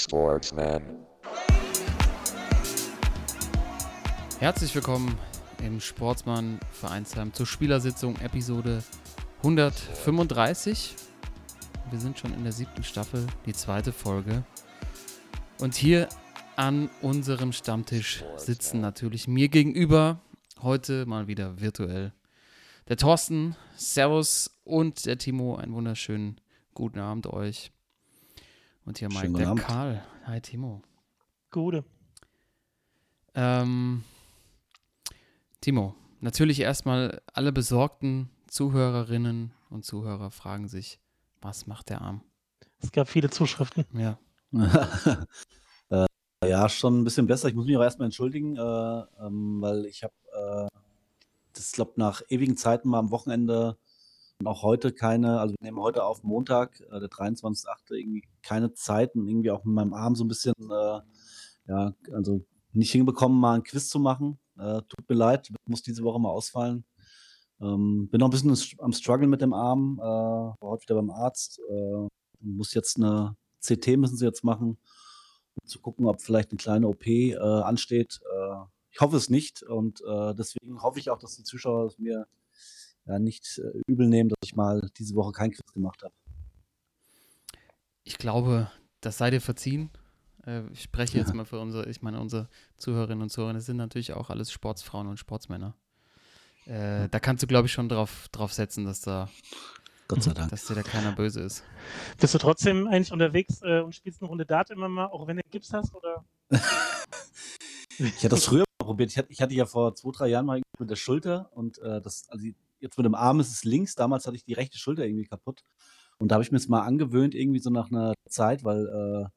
Sportsman. Herzlich willkommen im Sportsmann Vereinsheim zur Spielersitzung Episode 135. Wir sind schon in der siebten Staffel, die zweite Folge. Und hier an unserem Stammtisch sitzen natürlich mir gegenüber, heute mal wieder virtuell, der Thorsten, Servus und der Timo. Einen wunderschönen guten Abend euch. Und hier Mike, Schönen der Abend. Karl. Hi Timo. Gute. Ähm, Timo, natürlich erstmal alle besorgten Zuhörerinnen und Zuhörer fragen sich, was macht der Arm? Es gab viele Zuschriften. Ja. äh, ja, schon ein bisschen besser. Ich muss mich aber erstmal entschuldigen, äh, ähm, weil ich habe, äh, das glaube nach ewigen Zeiten mal am Wochenende auch heute keine, also wir nehmen heute auf Montag, äh, der 23.8. irgendwie keine Zeit und irgendwie auch mit meinem Arm so ein bisschen, äh, ja, also nicht hinbekommen, mal ein Quiz zu machen. Äh, tut mir leid, muss diese Woche mal ausfallen. Ähm, bin noch ein bisschen am Struggle mit dem Arm, äh, war heute wieder beim Arzt, äh, muss jetzt eine CT müssen sie jetzt machen, um zu gucken, ob vielleicht eine kleine OP äh, ansteht. Äh, ich hoffe es nicht und deswegen hoffe ich auch, dass die Zuschauer es mir ja, nicht äh, übel nehmen, dass ich mal diese Woche kein Quiz gemacht habe. Ich glaube, das sei dir verziehen. Äh, ich spreche jetzt mal für unsere, ich meine, unsere Zuhörerinnen und Zuhörer, das sind natürlich auch alles Sportsfrauen und Sportsmänner. Äh, da kannst du, glaube ich, schon drauf, drauf setzen, dass da, Gott sei Dank. dass dir da keiner böse ist. Bist du trotzdem eigentlich unterwegs äh, und spielst eine Runde Dart immer mal, auch wenn du Gips hast? Oder? Ich hatte das früher mal probiert. Ich hatte, ich hatte ja vor zwei, drei Jahren mal mit der Schulter und äh, das, also jetzt mit dem Arm ist es links. Damals hatte ich die rechte Schulter irgendwie kaputt. Und da habe ich mir jetzt mal angewöhnt, irgendwie so nach einer Zeit, weil äh,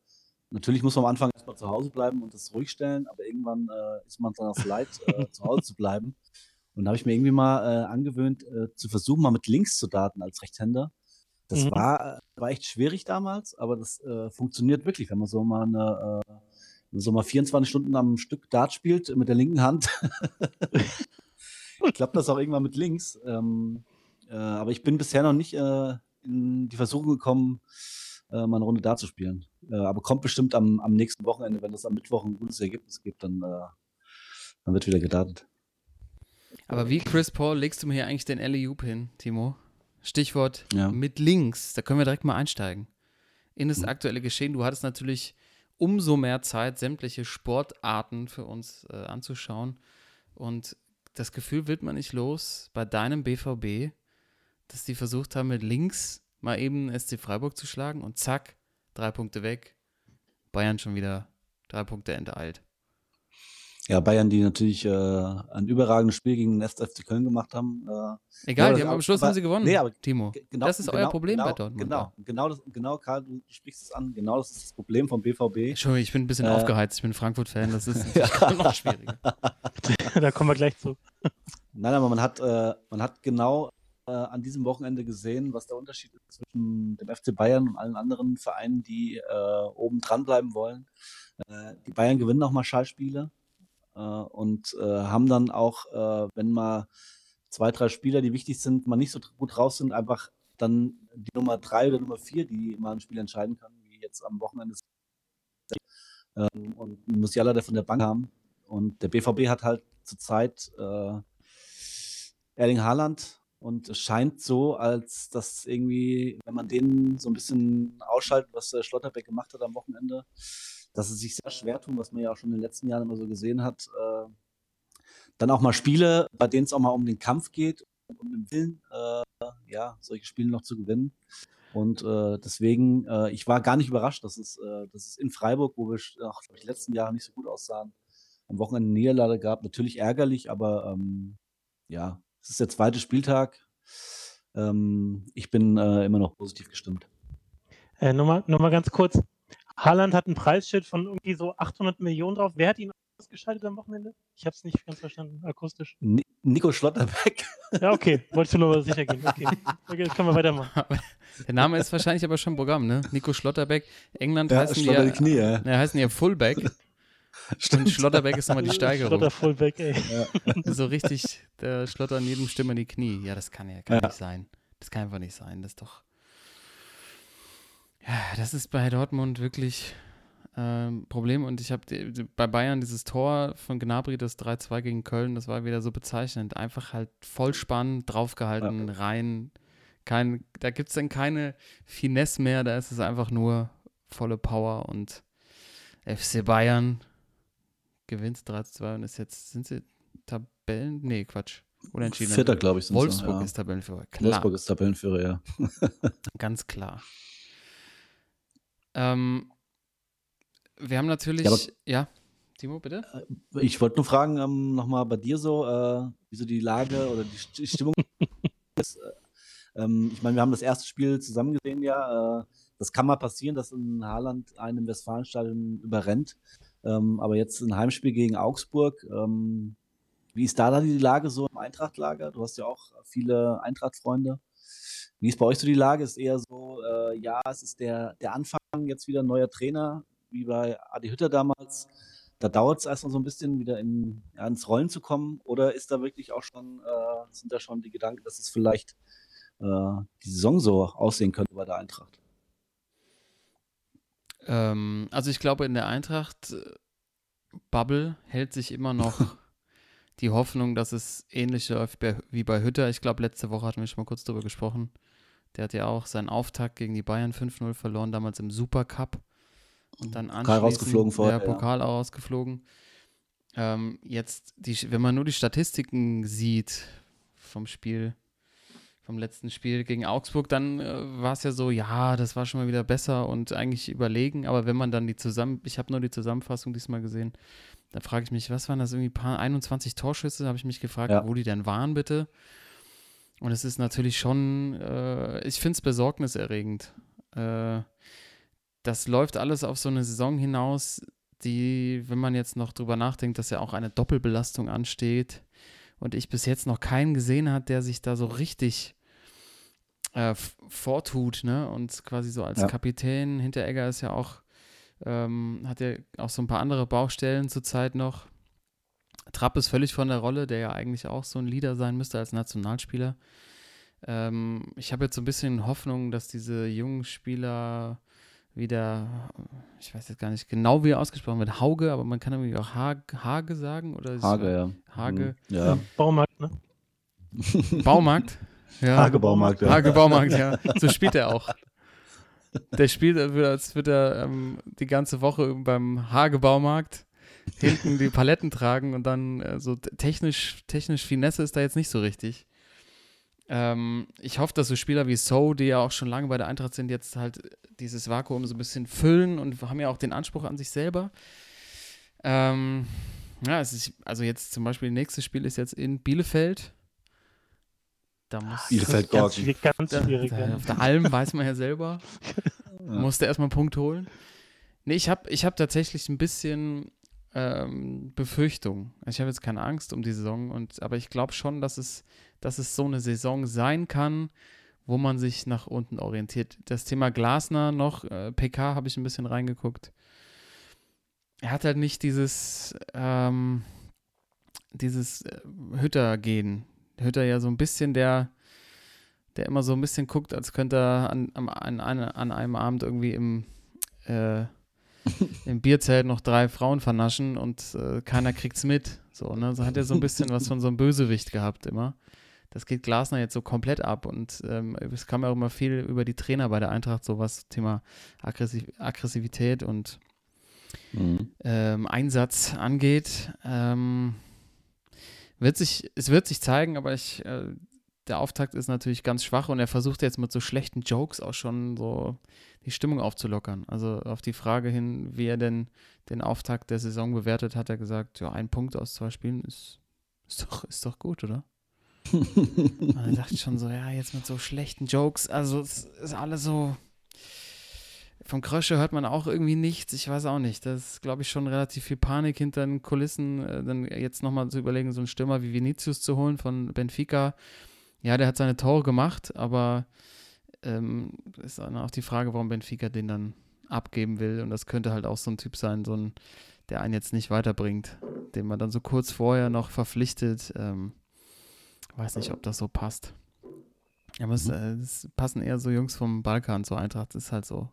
natürlich muss man am Anfang erstmal zu Hause bleiben und das ruhig stellen, aber irgendwann äh, ist man dann auch leid, äh, zu Hause zu bleiben. Und da habe ich mir irgendwie mal äh, angewöhnt, äh, zu versuchen, mal mit links zu daten als Rechtshänder. Das Mhm. war, äh, war echt schwierig damals, aber das funktioniert wirklich, wenn man so mal eine, wenn man so mal 24 Stunden am Stück Dart spielt mit der linken Hand. Klappt das auch irgendwann mit links. Ähm, äh, aber ich bin bisher noch nicht äh, in die Versuchung gekommen, äh, mal eine Runde Dart zu spielen. Äh, aber kommt bestimmt am, am nächsten Wochenende, wenn es am Mittwoch ein gutes Ergebnis gibt, dann, äh, dann wird wieder gedartet. Aber wie Chris Paul legst du mir hier eigentlich den Alley-Oop hin, Timo? Stichwort Ja. mit links. Da können wir direkt mal einsteigen. In das Mhm. aktuelle Geschehen. Du hattest natürlich umso mehr Zeit, sämtliche Sportarten für uns äh, anzuschauen. Und das Gefühl wird man nicht los bei deinem BVB, dass die versucht haben, mit links mal eben SC Freiburg zu schlagen und zack, drei Punkte weg. Bayern schon wieder drei Punkte enteilt. Ja, Bayern, die natürlich äh, ein überragendes Spiel gegen den 1. FC Köln gemacht haben. Äh, Egal, Ja, die haben am Schluss aber- haben sie gewonnen, nee, aber Timo. Ge- Genau, das ist euer genau, Problem genau, bei Dortmund. Genau, genau, das, genau, Karl, du sprichst es an. Genau das ist das Problem vom BVB. Entschuldigung, ich bin ein bisschen Äh, aufgeheizt. Ich bin Frankfurt-Fan. Das ist noch schwieriger. da kommen wir gleich zu. Nein, aber man hat, äh, man hat genau äh, an diesem Wochenende gesehen, was der Unterschied ist zwischen dem FC Bayern und allen anderen Vereinen, die äh, oben dranbleiben wollen. Äh, die Bayern gewinnen auch mal Schallspiele äh, und äh, haben dann auch, äh, wenn mal zwei, drei Spieler, die wichtig sind, mal nicht so gut raus sind, einfach dann die Nummer drei oder Nummer vier, die mal ein Spiel entscheiden kann, wie jetzt am Wochenende. Ähm, und Musiala, der von der Bank kam. Und der BVB hat halt zurzeit äh, Erling Haaland und es scheint so, als dass irgendwie, wenn man den so ein bisschen ausschaltet, was äh, Schlotterbeck gemacht hat am Wochenende, dass es sich sehr schwer tun, was man ja auch schon in den letzten Jahren immer so gesehen hat. Äh, dann auch mal Spiele, bei denen es auch mal um den Kampf geht, um den Willen, äh, ja, solche Spiele noch zu gewinnen. Und äh, deswegen, äh, ich war gar nicht überrascht, dass es, äh, dass es in Freiburg, wo wir auch, die letzten Jahre nicht so gut aussahen, am Wochenende eine Niederlage gab. Natürlich ärgerlich, aber ähm, ja, es ist der zweite Spieltag. Ähm, ich bin äh, immer noch positiv gestimmt. Äh, Nochmal noch mal ganz kurz. Haaland hat ein Preisschild von irgendwie so 800 Millionen drauf. Wer hat ihn ausgeschaltet am Wochenende? Ich habe es nicht ganz verstanden, akustisch. Ni Nico Schlotterbeck. Ja, okay. Wolltest du nur mal sicher gehen. Okay. okay, können wir weitermachen. Der Name ist wahrscheinlich aber schon Programm, ne? Nico Schlotterbeck. England Ja, heißen, die ja, die Knie, ja. ja, heißen ja Fullback. Und Schlotterbeck ist nochmal die Steigerung. Schlotter Fullback, ey. So richtig, der Schlotter an jedem Stimme die Knie. Ja, das kann ja kann Ja. nicht sein. Das kann einfach nicht sein. Das ist doch. Ja, das ist bei Dortmund wirklich ähm, Problem und ich habe bei Bayern dieses Tor von Gnabry, das 3-2 gegen Köln, das war wieder so bezeichnend. Einfach halt voll spannend, draufgehalten, ja. rein. Kein, da gibt es dann keine Finesse mehr, da ist es einfach nur volle Power und FC Bayern gewinnt 3-2 und ist jetzt, sind sie Tabellen? Nee, Quatsch. Unentschieden. Vierter, glaube ich. Wolfsburg so, ja. ist Tabellenführer. Klar. Wolfsburg ist Tabellenführer, ja. Ganz klar. Ähm, wir haben natürlich, ja, ja, Timo, bitte? Äh, ich wollte nur fragen, ähm, nochmal bei dir so, äh, wie so die Lage oder die, Stimmung ist. Äh, ähm, ich meine, wir haben das erste Spiel zusammen gesehen, ja. Äh, das kann mal passieren, dass ein Haaland einen im Westfalenstadion überrennt. Ähm, aber jetzt ein Heimspiel gegen Augsburg. Ähm, wie ist da dann die Lage so im Eintrachtlager? Du hast ja auch viele Eintracht-Freunde. Wie ist bei euch so die Lage? Ist eher so, äh, ja, es ist der, der Anfang, jetzt wieder ein neuer Trainer, wie bei Adi Hütter damals. Da dauert es erstmal so ein bisschen, wieder in, ja, ins Rollen zu kommen. Oder ist da wirklich auch schon, äh, sind da schon die Gedanken, dass es vielleicht äh, die Saison so aussehen könnte bei der Eintracht? Ähm, also ich glaube, in der Eintracht-Bubble äh, hält sich immer noch die Hoffnung, dass es ähnlich läuft wie bei Hütter. Ich glaube, letzte Woche hatten wir schon mal kurz darüber gesprochen. Der hat ja auch seinen Auftakt gegen die Bayern 5-0 verloren, damals im Supercup. Und dann Pokal rausgeflogen vorher. Der Pokal ja. rausgeflogen. Ähm, jetzt, die, wenn man nur die Statistiken sieht vom Spiel, vom letzten Spiel gegen Augsburg, dann äh, war es ja so, ja, das war schon mal wieder besser und eigentlich überlegen. Aber wenn man dann die zusammen, ich habe nur die Zusammenfassung diesmal gesehen, da frage ich mich, was waren das irgendwie paar 21 Torschüsse? habe ich mich gefragt, ja. wo die denn waren, bitte. Und es ist natürlich schon, äh, ich finde es besorgniserregend. Äh, das läuft alles auf so eine Saison hinaus, die, wenn man jetzt noch drüber nachdenkt, dass ja auch eine Doppelbelastung ansteht und ich bis jetzt noch keinen gesehen habe, der sich da so richtig äh, vortut, ne? Und quasi so als ja. Kapitän, Hinteregger ist ja auch, ähm, hat ja auch so ein paar andere Baustellen zurzeit noch. Trapp ist völlig von der Rolle, der ja eigentlich auch so ein Leader sein müsste als Nationalspieler. Ähm, ich habe jetzt so ein bisschen Hoffnung, dass diese jungen Spieler wieder, ich weiß jetzt gar nicht genau, wie er ausgesprochen wird, Hauge, aber man kann irgendwie auch Hage, sagen. Oder Hage, ja. Hage. Mhm. Ja. Baumarkt, ne? Baumarkt? Ja. Hage Baumarkt, ja. Hage Baumarkt, ja. So spielt er auch. Der spielt, als würde er ähm, die ganze Woche beim Hage Baumarkt hinten die Paletten tragen und dann äh, so technisch, technisch Finesse ist da jetzt nicht so richtig. Ähm, ich hoffe, dass so Spieler wie So, die ja auch schon lange bei der Eintracht sind, jetzt halt dieses Vakuum so ein bisschen füllen und haben ja auch den Anspruch an sich selber. Ähm, ja, ist, also jetzt zum Beispiel, nächstes Spiel ist jetzt in Bielefeld. Da muss Bielefeld ganz, ganz, ganz schwierig. Da, auf der Alm weiß man ja selber. ja. Musste erstmal einen Punkt holen. Nee, ich habe ich hab tatsächlich ein bisschen ähm, Befürchtung. Ich habe jetzt keine Angst um die Saison, und, aber ich glaube schon, dass es, dass es so eine Saison sein kann, wo man sich nach unten orientiert. Das Thema Glasner noch, äh, PK habe ich ein bisschen reingeguckt. Er hat halt nicht dieses, ähm, dieses äh, Hütter-Gehen. Hütter ja so ein bisschen der, der immer so ein bisschen guckt, als könnte er an, an, an einem Abend irgendwie im äh, im Bierzelt noch drei Frauen vernaschen und äh, keiner kriegt's mit. So, ne? So hat er so ein bisschen was von so einem Bösewicht gehabt immer. Das geht Glasner jetzt so komplett ab und ähm, es kam ja auch immer viel über die Trainer bei der Eintracht, so was Thema Aggressiv Aggressivität und mhm. ähm, Einsatz angeht. Ähm, wird sich, es wird sich zeigen, aber ich, äh, der Auftakt ist natürlich ganz schwach und er versucht jetzt mit so schlechten Jokes auch schon so die Stimmung aufzulockern. Also auf die Frage hin, wie er denn den Auftakt der Saison bewertet, hat er gesagt, ja, ein Punkt aus zwei Spielen ist, ist, doch, ist doch gut, oder? dann dachte schon so, ja, jetzt mit so schlechten Jokes, also es ist alles so. Vom Krösche hört man auch irgendwie nichts, ich weiß auch nicht. Das ist, glaube ich, schon relativ viel Panik hinter den Kulissen. Äh, dann jetzt nochmal zu überlegen, so einen Stürmer wie Vinicius zu holen von Benfica. Ja, der hat seine Tore gemacht, aber ähm, ist dann auch die Frage, warum Benfica den dann abgeben will. Und das könnte halt auch so ein Typ sein, so ein, der einen jetzt nicht weiterbringt, den man dann so kurz vorher noch verpflichtet. Ähm, weiß nicht, ob das so passt. Es, mhm. äh, es, passen eher so Jungs vom Balkan zur Eintracht. Das ist halt so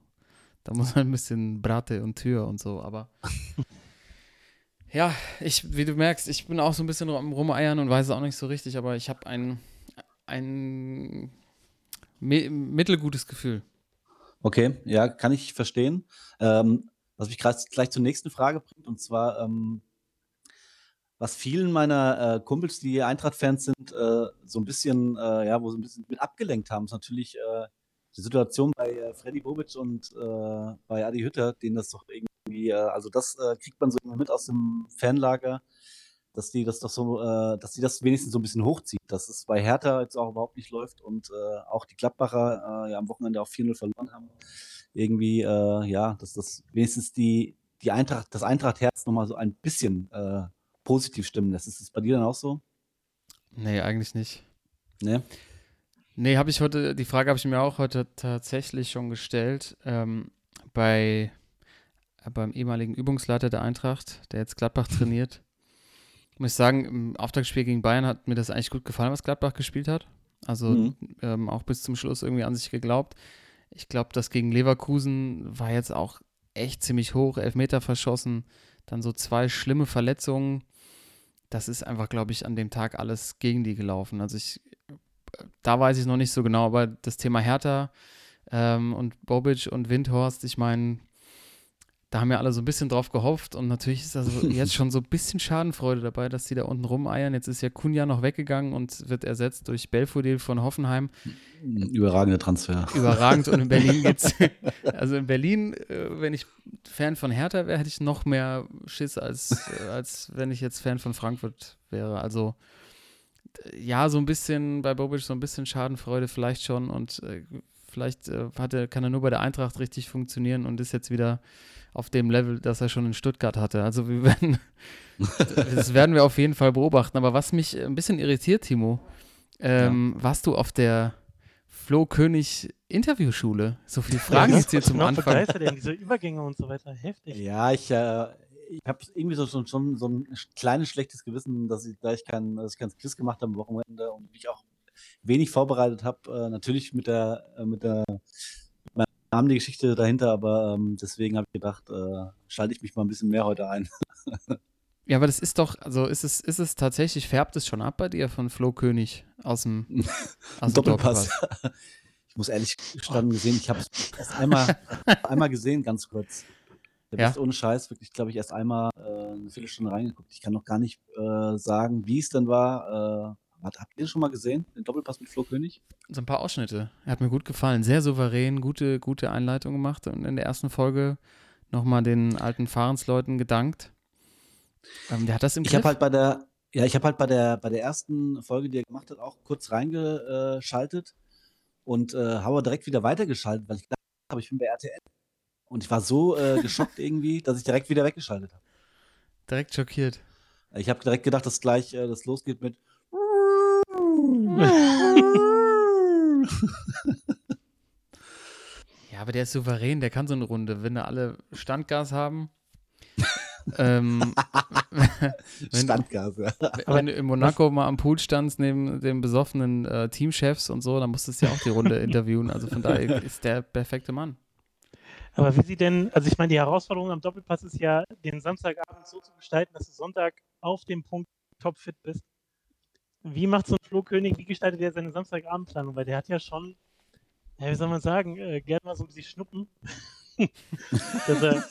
Da muss man ein bisschen Brate und Tür und so, aber. ja, ich, wie du merkst, ich bin auch so ein bisschen rum, rumeiern und weiß es auch nicht so richtig, aber ich habe ein, ein mittelgutes Gefühl. Okay, ja, kann ich verstehen. Ähm, was mich gleich, zur nächsten Frage bringt, und zwar, ähm, was vielen meiner äh, Kumpels, die Eintracht-Fans sind, äh, so ein bisschen, äh, ja, wo sie ein bisschen mit abgelenkt haben, ist natürlich äh, die Situation bei äh, Freddy Bobic und äh, bei Adi Hütter, denen das doch irgendwie, also das kriegt man so mit aus dem Fanlager, dass die das doch so, dass die das wenigstens so ein bisschen hochzieht, dass es bei Hertha jetzt auch überhaupt nicht läuft und auch die Gladbacher ja am Wochenende auch 4-0 verloren haben. Irgendwie, ja, dass das wenigstens die, die Eintracht, das Eintracht-Herz nochmal so ein bisschen positiv stimmen lässt. Ist das bei dir dann auch so? Nee, eigentlich nicht. Nee? Nee, habe ich heute, die Frage habe ich mir auch heute tatsächlich schon gestellt. Ähm, bei, äh, beim ehemaligen Übungsleiter der Eintracht, der jetzt Gladbach trainiert. Muss ich sagen, im Auftaktspiel gegen Bayern hat mir das eigentlich gut gefallen, was Gladbach gespielt hat. Also mhm. ähm, auch bis zum Schluss irgendwie an sich geglaubt. Ich glaube, das gegen Leverkusen war jetzt auch echt ziemlich hoch, Elfmeter verschossen, dann so zwei schlimme Verletzungen das ist einfach, glaube ich, an dem Tag alles gegen die gelaufen. Also ich, da weiß ich noch nicht so genau, aber das Thema Hertha ähm, und Bobic und Windhorst, ich meine, da haben ja alle so ein bisschen drauf gehofft und natürlich ist also jetzt schon so ein bisschen Schadenfreude dabei, dass die da unten rumeiern. Jetzt ist ja Kunja noch weggegangen und wird ersetzt durch Belfodil von Hoffenheim. Überragender Transfer. Überragend und in Berlin geht's. also in Berlin, äh, wenn ich Fan von Hertha wäre, hätte ich noch mehr Schiss, als, äh, als wenn ich jetzt Fan von Frankfurt wäre. Also ja, so ein bisschen bei Bobic so ein bisschen Schadenfreude vielleicht schon und äh, vielleicht äh, hat er, kann er nur bei der Eintracht richtig funktionieren und ist jetzt wieder auf dem Level, das er schon in Stuttgart hatte. Also wir werden, das werden wir auf jeden Fall beobachten. Aber was mich ein bisschen irritiert, Timo, ähm, ja. warst du auf der Flo König Interviewschule? So viele Fragen jetzt hier zum Anfang. begeistert, ja, diese Übergänge und so weiter, heftig. Ja, ich, äh, ich habe irgendwie so schon, schon so ein kleines schlechtes Gewissen, dass ich, da ich kein, dass ich kein Quiz gemacht habe am Wochenende und mich auch wenig vorbereitet habe. Äh, natürlich mit der, äh, mit der Namen die Geschichte dahinter, aber ähm, deswegen habe ich gedacht, äh, schalte ich mich mal ein bisschen mehr heute ein. ja, aber das ist doch, also ist es, ist es tatsächlich, färbt es schon ab bei dir von Flo König aus dem, aus dem Doppelpass? Doppelpass. ich muss ehrlich gestanden gesehen, ich habe es erst einmal, einmal gesehen, ganz kurz. Der ja. ohne Scheiß wirklich, glaube ich, erst einmal äh, eine Viertelstunde reingeguckt. Ich kann noch gar nicht äh, sagen, wie es denn war. Äh, Habt ihr schon mal gesehen, den Doppelpass mit Flo König? So ein paar Ausschnitte. Er hat mir gut gefallen. Sehr souverän, gute, gute Einleitung gemacht und in der ersten Folge nochmal den alten Fahrensleuten gedankt. Ähm, der hat das im Ich habe halt bei der, ja, ich habe halt bei der, bei der ersten Folge, die er gemacht hat, auch kurz reingeschaltet und äh, habe direkt wieder weitergeschaltet, weil ich dachte, ich bin bei RTL. Und ich war so äh, geschockt irgendwie, dass ich direkt wieder weggeschaltet habe. Direkt schockiert. Ich habe direkt gedacht, dass gleich äh, das losgeht mit ja, aber der ist souverän, der kann so eine Runde. Wenn da alle Standgas haben. ähm, wenn, Standgas, ja. Wenn du in Monaco mal am Pool standst, neben den besoffenen äh, Teamchefs und so, dann musstest du ja auch die Runde interviewen. Also von daher ist der perfekte Mann. Aber wie sie denn, also ich meine, die Herausforderung am Doppelpass ist ja, den Samstagabend so zu gestalten, dass du Sonntag auf dem Punkt topfit bist. Wie macht so ein Flohkönig, wie gestaltet er seine Samstagabendplanung? Weil der hat ja schon, ja, wie soll man sagen, äh, gerne mal so ein bisschen schnuppen. dass er,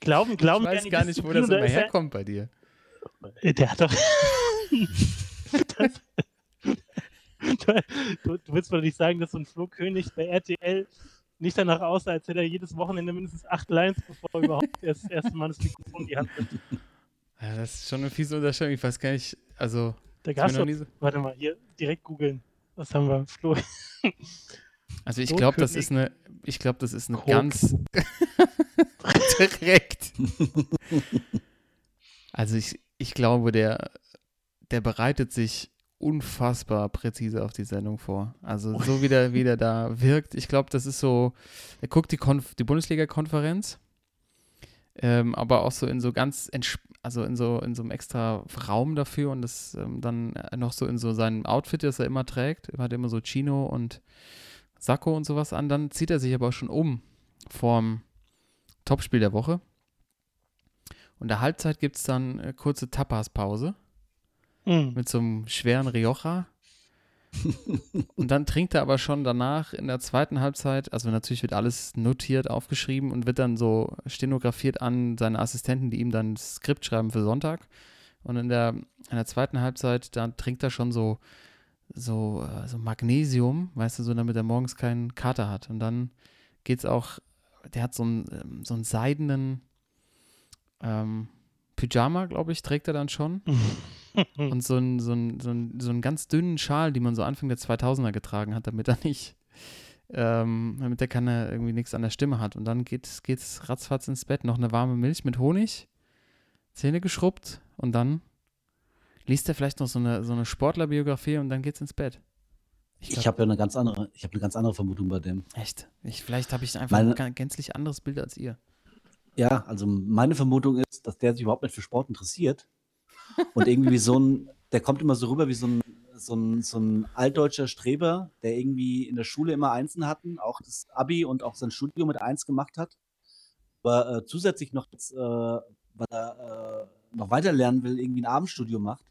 glauben, glauben ich weiß gar nicht, wo das immer herkommt bei dir. Äh, der hat doch. du, du, willst wohl nicht sagen, dass so ein Flohkönig bei RTL nicht danach aussah, als hätte er jedes Wochenende mindestens acht Lines, bevor er überhaupt das erste Mal das Mikrofon in die Hand nimmt. Ja, das ist schon eine fiese Unterstellung. Ich weiß gar nicht, also. Da doch, so warte mal, hier direkt googeln. Was haben wir? Flo. Also ich glaube, das ist eine, ich glaube, das ist eine Krog. ganz direkt. Also ich, ich glaube, der, der bereitet sich unfassbar präzise auf die Sendung vor. Also so wie der, wie der da wirkt. Ich glaube, das ist so, er guckt die, Konf die Bundesliga-Konferenz, ähm, aber auch so in so ganz also in so, in so einem extra Raum dafür und das ähm, dann noch so in so seinem Outfit, das er immer trägt. Er hat immer so Chino und Sakko und sowas an. Dann zieht er sich aber auch schon um vorm Topspiel der Woche. Und der Halbzeit gibt es dann äh, kurze Tapas-Pause Mhm. mit so einem schweren Rioja. Und dann trinkt er aber schon danach in der zweiten Halbzeit, also natürlich wird alles notiert, aufgeschrieben und wird dann so stenografiert an seine Assistenten, die ihm dann das Skript schreiben für Sonntag. Und in der, in der zweiten Halbzeit, da trinkt er schon so, so, äh, so Magnesium, weißt du, so damit er morgens keinen Kater hat. Und dann geht's auch, der hat so einen, ähm, so einen seidenen ähm, Pyjama, glaube ich, trägt er dann schon. Und so einen, so, einen, so, einen, so einen ganz dünnen Schal, die man so Anfang der 2000er getragen hat, damit er nicht, ähm, damit er keine, irgendwie nichts an der Stimme hat. Und dann geht's, geht's ratzfatz ins Bett. Noch eine warme Milch mit Honig, Zähne geschrubbt und dann liest er vielleicht noch so eine, so eine Sportlerbiografie und dann geht's ins Bett. Ich glaub- habe ja eine ganz andere, ich habe eine ganz andere Vermutung bei dem. Echt? Ich, vielleicht habe ich einfach Meine- ein gänzlich anderes Bild als ihr. Ja, also meine Vermutung ist, dass der sich überhaupt nicht für Sport interessiert. Und irgendwie wie so ein, der kommt immer so rüber wie so ein, so ein, so ein altdeutscher Streber, der irgendwie in der Schule immer Einsen hatten, auch das Abi und auch sein Studium mit Eins gemacht hat. Aber äh, zusätzlich noch, jetzt, äh, weil er äh, noch weiter lernen will, irgendwie ein Abendstudium macht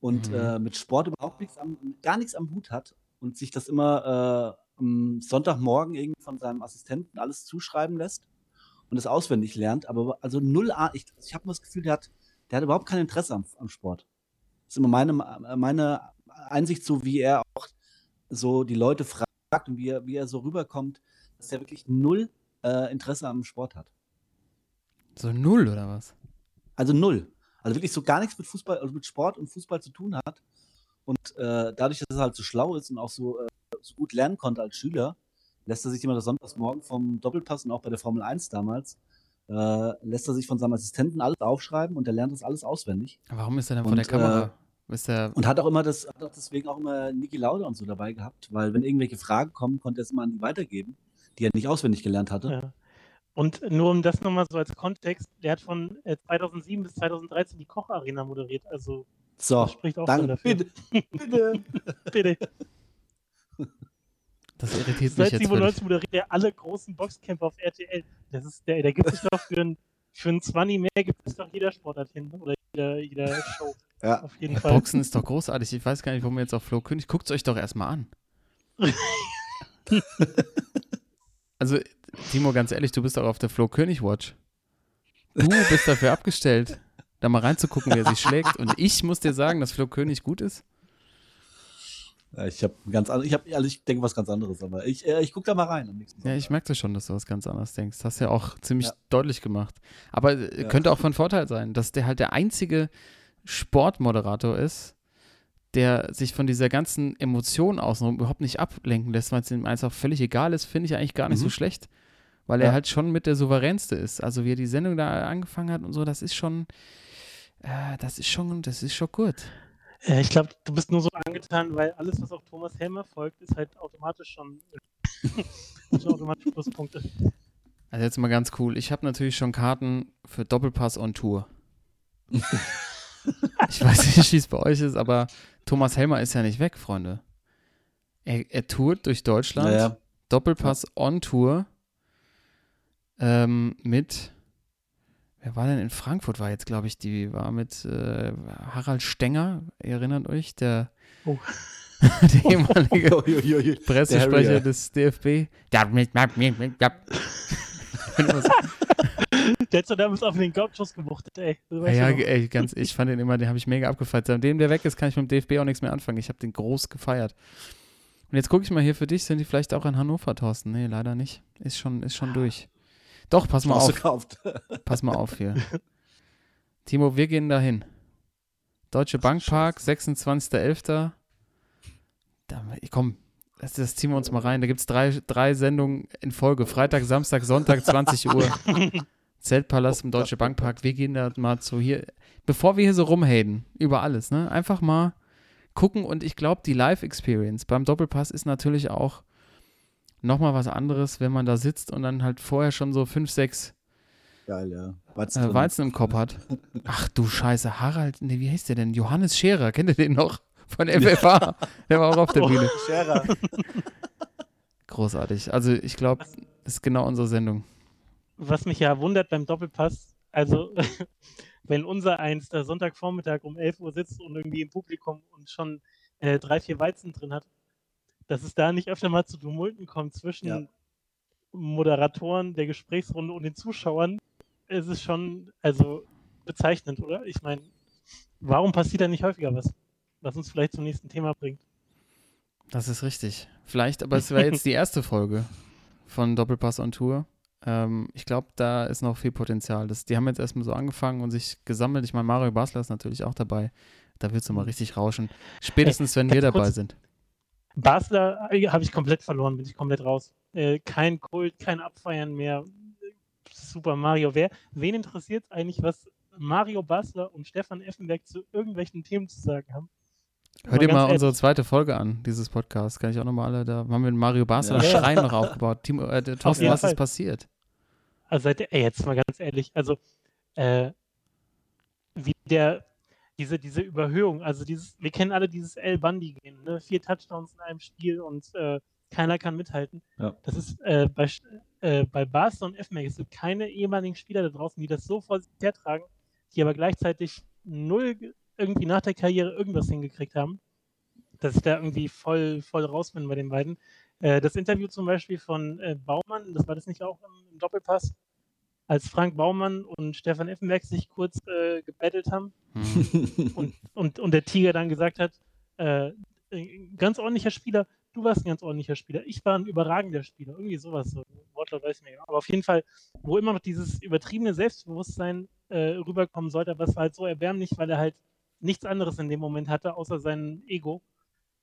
und Mhm. äh, mit Sport überhaupt nichts am, gar nichts am Hut hat und sich das immer äh, am Sonntagmorgen irgendwie von seinem Assistenten alles zuschreiben lässt und es auswendig lernt, aber also null Ahnung. Ich, ich habe immer das Gefühl, der hat, der hat überhaupt kein Interesse am, am Sport. Das ist immer meine, meine Einsicht, so wie er auch so die Leute fragt und wie er, wie er so rüberkommt, dass er wirklich null äh, Interesse am Sport hat. So null oder was? Also null. Also wirklich so gar nichts mit Fußball, also mit Sport und Fußball zu tun hat. Und äh, dadurch, dass er halt so schlau ist und auch so, äh, so gut lernen konnte als Schüler, lässt er sich immer das Sonntagsmorgen vom Doppelpass und auch bei der Formel 1 damals, äh, lässt er sich von seinem Assistenten alles aufschreiben und er lernt das alles auswendig. Warum ist er denn vor Und, der Kamera? ist er, Und hat auch immer das, hat auch deswegen auch immer Niki Lauda und so dabei gehabt, weil wenn irgendwelche Fragen kommen, konnte er es immer an die weitergeben, die er nicht auswendig gelernt hatte. Ja. Und nur um das nochmal so als Kontext, der hat von äh, 2007 bis 2013 die Koch-Arena moderiert. Also So, das spricht auch schon danke. dafür. Bitte, bitte. Bitte. Das irritiert mich Seit jetzt 97 völlig. moderiert er alle großen Boxkämpfe auf RTL. Das ist der, der gibt sich doch für ein, für ein 20 mehr gibt es doch jeder Sportart hin. Oder jeder, jeder Show. Ja. Auf jeden Fall. Boxen ist doch großartig. Ich weiß gar nicht, warum wir jetzt auf Flo König. Guckt es euch doch erstmal an. also, Timo, ganz ehrlich, du bist doch auf der Flo König Watch. Du bist dafür abgestellt, da mal reinzugucken, wer sich schlägt. Und ich muss dir sagen, dass Flo König gut ist. Ja, ich habe ganz an- ich habe also ich denke was ganz anderes, aber ich, äh, ich gucke da mal rein am nächsten Ja, ich merke schon, dass du was ganz anderes denkst. Hast ja auch ziemlich Ja. deutlich gemacht. Aber äh, Ja. könnte auch von Vorteil sein, dass der halt der einzige Sportmoderator ist, der sich von dieser ganzen Emotion außenrum überhaupt nicht ablenken lässt, weil es ihm einfach völlig egal ist, finde ich eigentlich gar nicht so Mhm. schlecht. Weil er Ja. halt schon mit der souveränste ist. Also wie er die Sendung da angefangen hat und so, das ist schon, äh, das ist schon, das ist schon gut. Ja, ich glaube, du bist nur so angetan, weil alles, was auf Thomas Helmer folgt, ist halt automatisch schon, schon automatisch Pluspunkte. Also jetzt mal ganz cool. Ich habe natürlich schon Karten für Doppelpass on Tour. ich weiß nicht, wie es bei euch ist, aber Thomas Helmer ist ja nicht weg, Freunde. Er, er tourt durch Deutschland. Naja, Doppelpass on Tour. Ähm, mit. Wer war denn in Frankfurt? War jetzt, glaube ich, die war mit äh, Harald Stenger. Ihr erinnert euch? Der, Oh. der ehemalige Uiuiui. Pressesprecher Harrier. des DFB. Der hat so damals auf den Gautschuss gewuchtet, ey. Ja, ja, ey, ganz, ich fand den immer, den habe ich mega abgefeiert. Seitdem der weg ist, kann ich mit dem DFB auch nichts mehr anfangen. Ich habe den groß gefeiert. Und jetzt gucke ich mal hier für dich, sind die vielleicht auch in Hannover, Thorsten? Nee, leider nicht. Ist schon, ist schon durch. Doch, pass mal auf, pass mal auf hier. Timo, wir gehen dahin. Deutsche Bankpark, 26.11. Da, komm, das, das ziehen wir uns mal rein. Da gibt es drei, drei Sendungen in Folge. Freitag, Samstag, Sonntag, 20 Uhr. Zeltpalast im Deutsche Bankpark. Wir gehen da mal zu hier. Bevor wir hier so rumhaten über alles, ne? Einfach mal gucken und ich glaube, die Live-Experience beim Doppelpass ist natürlich auch nochmal was anderes, wenn man da sitzt und dann halt vorher schon so fünf, sechs Geil, ja. Weizen, äh. Weizen im Kopf hat. Ach du Scheiße, Harald, nee, wie heißt der denn? Johannes Scherer, kennt ihr den noch? Von FFA. Der war auch auf der Oh. Bühne. Scherer. Großartig. Also ich glaube, Das ist genau unsere Sendung. Was mich ja wundert beim Doppelpass, also wenn unser Eins da Sonntagvormittag um 11 Uhr sitzt und irgendwie im Publikum und schon äh, drei, vier Weizen drin hat, dass es da nicht öfter mal zu Tumulten kommt zwischen Ja. Moderatoren der Gesprächsrunde und den Zuschauern, ist es schon also bezeichnend, oder? Ich meine, warum passiert da nicht häufiger was? Was uns vielleicht zum nächsten Thema bringt. Das ist richtig. Vielleicht, aber es wäre jetzt die erste Folge von Doppelpass on Tour. Ähm, ich glaube, da ist noch viel Potenzial. Das, die haben jetzt erstmal so angefangen und sich gesammelt. Ich meine, Mario Basler ist natürlich auch dabei. Da wird es nochmal richtig rauschen. Spätestens, wenn wir dabei kurz. sind. Basler äh, habe ich komplett verloren, bin ich komplett raus. Äh, kein Kult, kein Abfeiern mehr. Super Mario. Wer, wen interessiert eigentlich, was Mario Basler und Stefan Effenberg zu irgendwelchen Themen zu sagen haben? Hör dir ganz mal ehrlich, unsere zweite Folge an, dieses Podcast. Kann ich auch nochmal alle, da haben wir mit Mario Basler Ja. das Schreien noch aufgebaut. Timo, äh, Thorsten, was ist Fall. passiert? Also seid ihr, ey, jetzt mal ganz ehrlich, also äh, wie der, diese, diese Überhöhung, also dieses, wir kennen alle dieses El Bundy-Game, ne? Vier Touchdowns in einem Spiel und äh, keiner kann mithalten. Ja. Das ist äh, bei, äh, bei Barca und FMAX, es gibt keine ehemaligen Spieler da draußen, die das so vor sich hertragen, die aber gleichzeitig null ge- irgendwie nach der Karriere irgendwas hingekriegt haben, dass ich da irgendwie voll, voll raus bin bei den beiden. Äh, das Interview zum Beispiel von äh, Baumann, das war das nicht auch im, im Doppelpass, als Frank Baumann und Stefan Effenberg sich kurz äh, gebettelt haben Hm. und, und, und der Tiger dann gesagt hat, äh, äh, ganz ordentlicher Spieler, du warst ein ganz ordentlicher Spieler, ich war ein überragender Spieler, irgendwie sowas, so, Wortlaut weiß ich nicht mehr. Aber auf jeden Fall, wo immer noch dieses übertriebene Selbstbewusstsein äh, rüberkommen sollte, aber es war halt so erbärmlich, weil er halt nichts anderes in dem Moment hatte, außer sein Ego.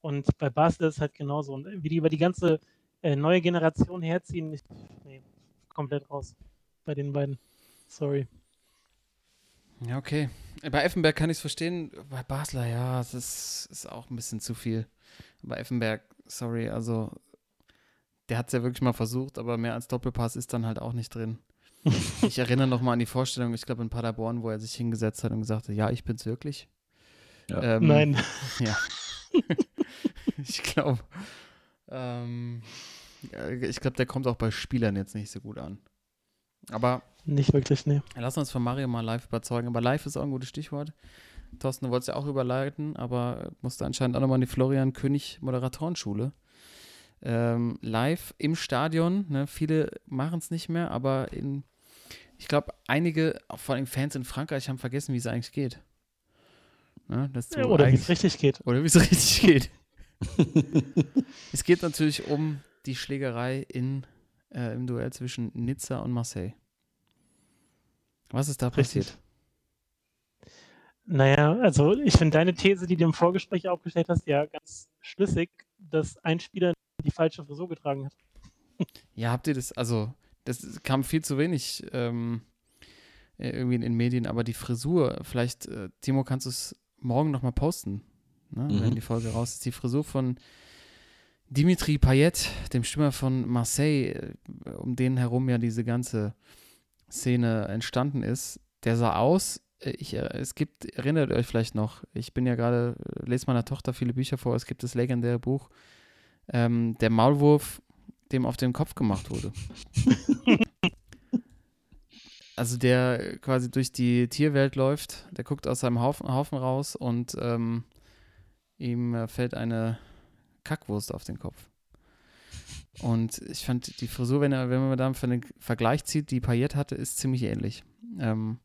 Und bei Basel ist es halt genauso. Und wie die über die ganze äh, neue Generation herziehen, ich, nee, komplett raus bei den beiden. Sorry. Ja, okay. Bei Effenberg kann ich es verstehen. Bei Basler, ja, es ist, ist auch ein bisschen zu viel. Bei Effenberg, sorry, also der hat es ja wirklich mal versucht, aber mehr als Doppelpass ist dann halt auch nicht drin. ich erinnere noch mal an die Vorstellung, ich glaube in Paderborn, wo er sich hingesetzt hat und gesagt hat, ja, ich bin's wirklich. Ja. Ähm, Nein. Ja. ich glaube, ähm, ja, ich glaube, der kommt auch bei Spielern jetzt nicht so gut an. Aber Nicht wirklich, nee. Lass uns von Mario mal live überzeugen. Aber live ist auch ein gutes Stichwort. Thorsten, du wolltest ja auch überleiten, aber musste anscheinend auch nochmal in die Florian König Moderatorenschule. Ähm, live im Stadion. Ne? Viele machen es nicht mehr, aber in, ich glaube, einige, vor allem Fans in Frankreich, haben vergessen, wie es eigentlich geht. Ne? Du Oder wie es richtig geht. oder wie es richtig geht. es geht natürlich um die Schlägerei in, äh, im Duell zwischen Nizza und Marseille. Was ist da Richtig. passiert? Naja, also ich finde deine These, die du im Vorgespräch aufgestellt hast, ja ganz schlüssig, dass ein Spieler die falsche Frisur getragen hat. Ja, habt ihr das, also, das kam viel zu wenig ähm, äh, irgendwie in den Medien, aber die Frisur, vielleicht, äh, Timo, kannst du es morgen nochmal posten, ne, wenn Mhm. die Folge raus ist. Die Frisur von Dimitri Payet, dem Stürmer von Marseille, äh, um den herum ja diese ganze Szene entstanden ist, der sah aus, äh, ich, äh, es gibt, erinnert euch vielleicht noch, ich bin ja gerade, lese meiner Tochter viele Bücher vor, es gibt das legendäre Buch, ähm, der Maulwurf, dem auf den Kopf gemacht wurde. also der quasi durch die Tierwelt läuft, der guckt aus seinem Haufen, Haufen raus und ähm, ihm fällt eine Kackwurst auf den Kopf. Und ich fand die Frisur, wenn, er, wenn man da einen Vergleich zieht, die Payet hatte, ist ziemlich ähnlich. Ähm,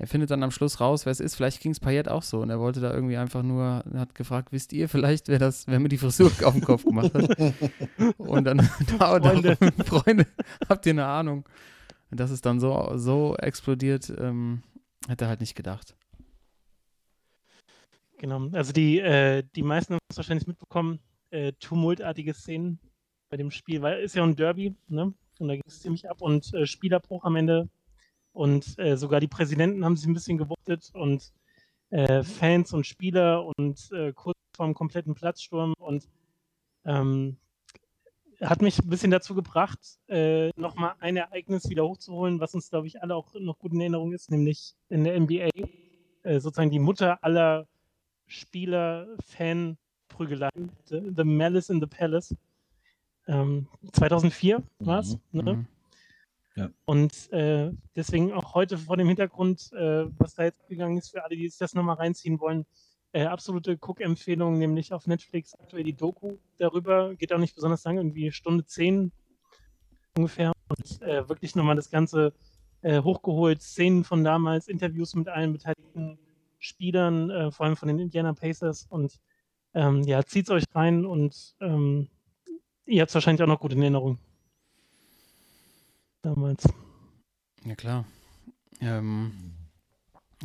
er findet dann am Schluss raus, wer es ist. Vielleicht ging es Payet auch so. Und er wollte da irgendwie einfach nur, hat gefragt, wisst ihr vielleicht, wer das, wer mir die Frisur auf den Kopf gemacht hat? Und dann, da, Freunde. Freunde. Freunde, habt ihr eine Ahnung? Und dass es dann so, so explodiert, ähm, hätte er halt nicht gedacht. Genau. Also die, äh, die meisten haben es wahrscheinlich mitbekommen, äh, tumultartige Szenen bei dem Spiel, weil ist ja ein Derby, ne? Und da ging es ziemlich ab und äh, Spielerbruch am Ende. Und äh, sogar die Präsidenten haben sich ein bisschen gewuchtet und äh, Fans und Spieler und äh, kurz vorm kompletten Platzsturm und ähm, hat mich ein bisschen dazu gebracht, äh, nochmal ein Ereignis wieder hochzuholen, was uns, glaube ich, alle auch noch gut in Erinnerung ist, nämlich in der NBA äh, sozusagen die Mutter aller Spieler-Fan-Prügeleien, the, the Malice in the Palace. ähm, 2004 war es. Mhm, Ne? Mhm. Ja. Und äh, deswegen auch heute vor dem Hintergrund, äh, was da jetzt gegangen ist, für alle, die sich das nochmal reinziehen wollen, äh, absolute Cook-Empfehlung, nämlich auf Netflix aktuell die Doku darüber. Geht auch nicht besonders lang, irgendwie Stunde 10 ungefähr. Und äh, wirklich nochmal das Ganze äh, hochgeholt, Szenen von damals, Interviews mit allen beteiligten Spielern, äh, vor allem von den Indiana Pacers. Und ähm, ja, zieht's euch rein und ähm, ihr habt es wahrscheinlich auch noch gut in Erinnerung. Damals. Ja, klar. Ähm,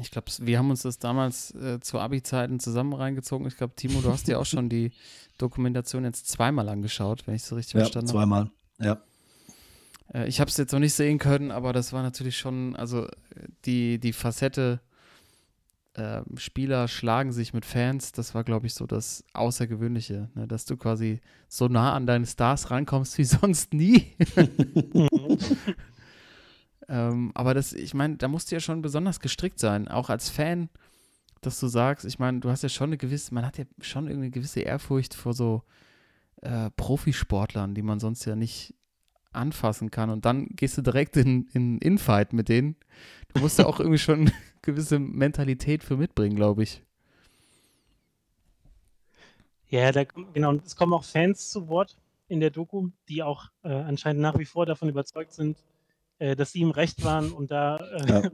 ich glaube, wir haben uns das damals äh, zu Abi-Zeiten zusammen reingezogen. Ich glaube, Timo, du hast dir auch schon die Dokumentation jetzt zweimal angeschaut, wenn ich es so richtig Ja, verstanden habe. zweimal. Ja. Äh, ich habe es jetzt noch nicht sehen können, aber das war natürlich schon, also äh, die, die Facette, äh, Spieler schlagen sich mit Fans, das war, glaube ich, so das Außergewöhnliche, ne? dass du quasi so nah an deine Stars rankommst wie sonst nie. ähm, aber das, ich meine, da musst du ja schon besonders gestrickt sein, auch als Fan, dass du sagst, ich meine, du hast ja schon eine gewisse, man hat ja schon irgendwie eine gewisse Ehrfurcht vor so äh, Profisportlern, die man sonst ja nicht anfassen kann und dann gehst du direkt in, in Infight mit denen. Du musst da auch irgendwie schon gewisse Mentalität für mitbringen, glaube ich. Ja, da, genau. Und es kommen auch Fans zu Wort in der Doku, die auch äh, anscheinend nach wie vor davon überzeugt sind, äh, dass sie im Recht waren und da äh, Ja.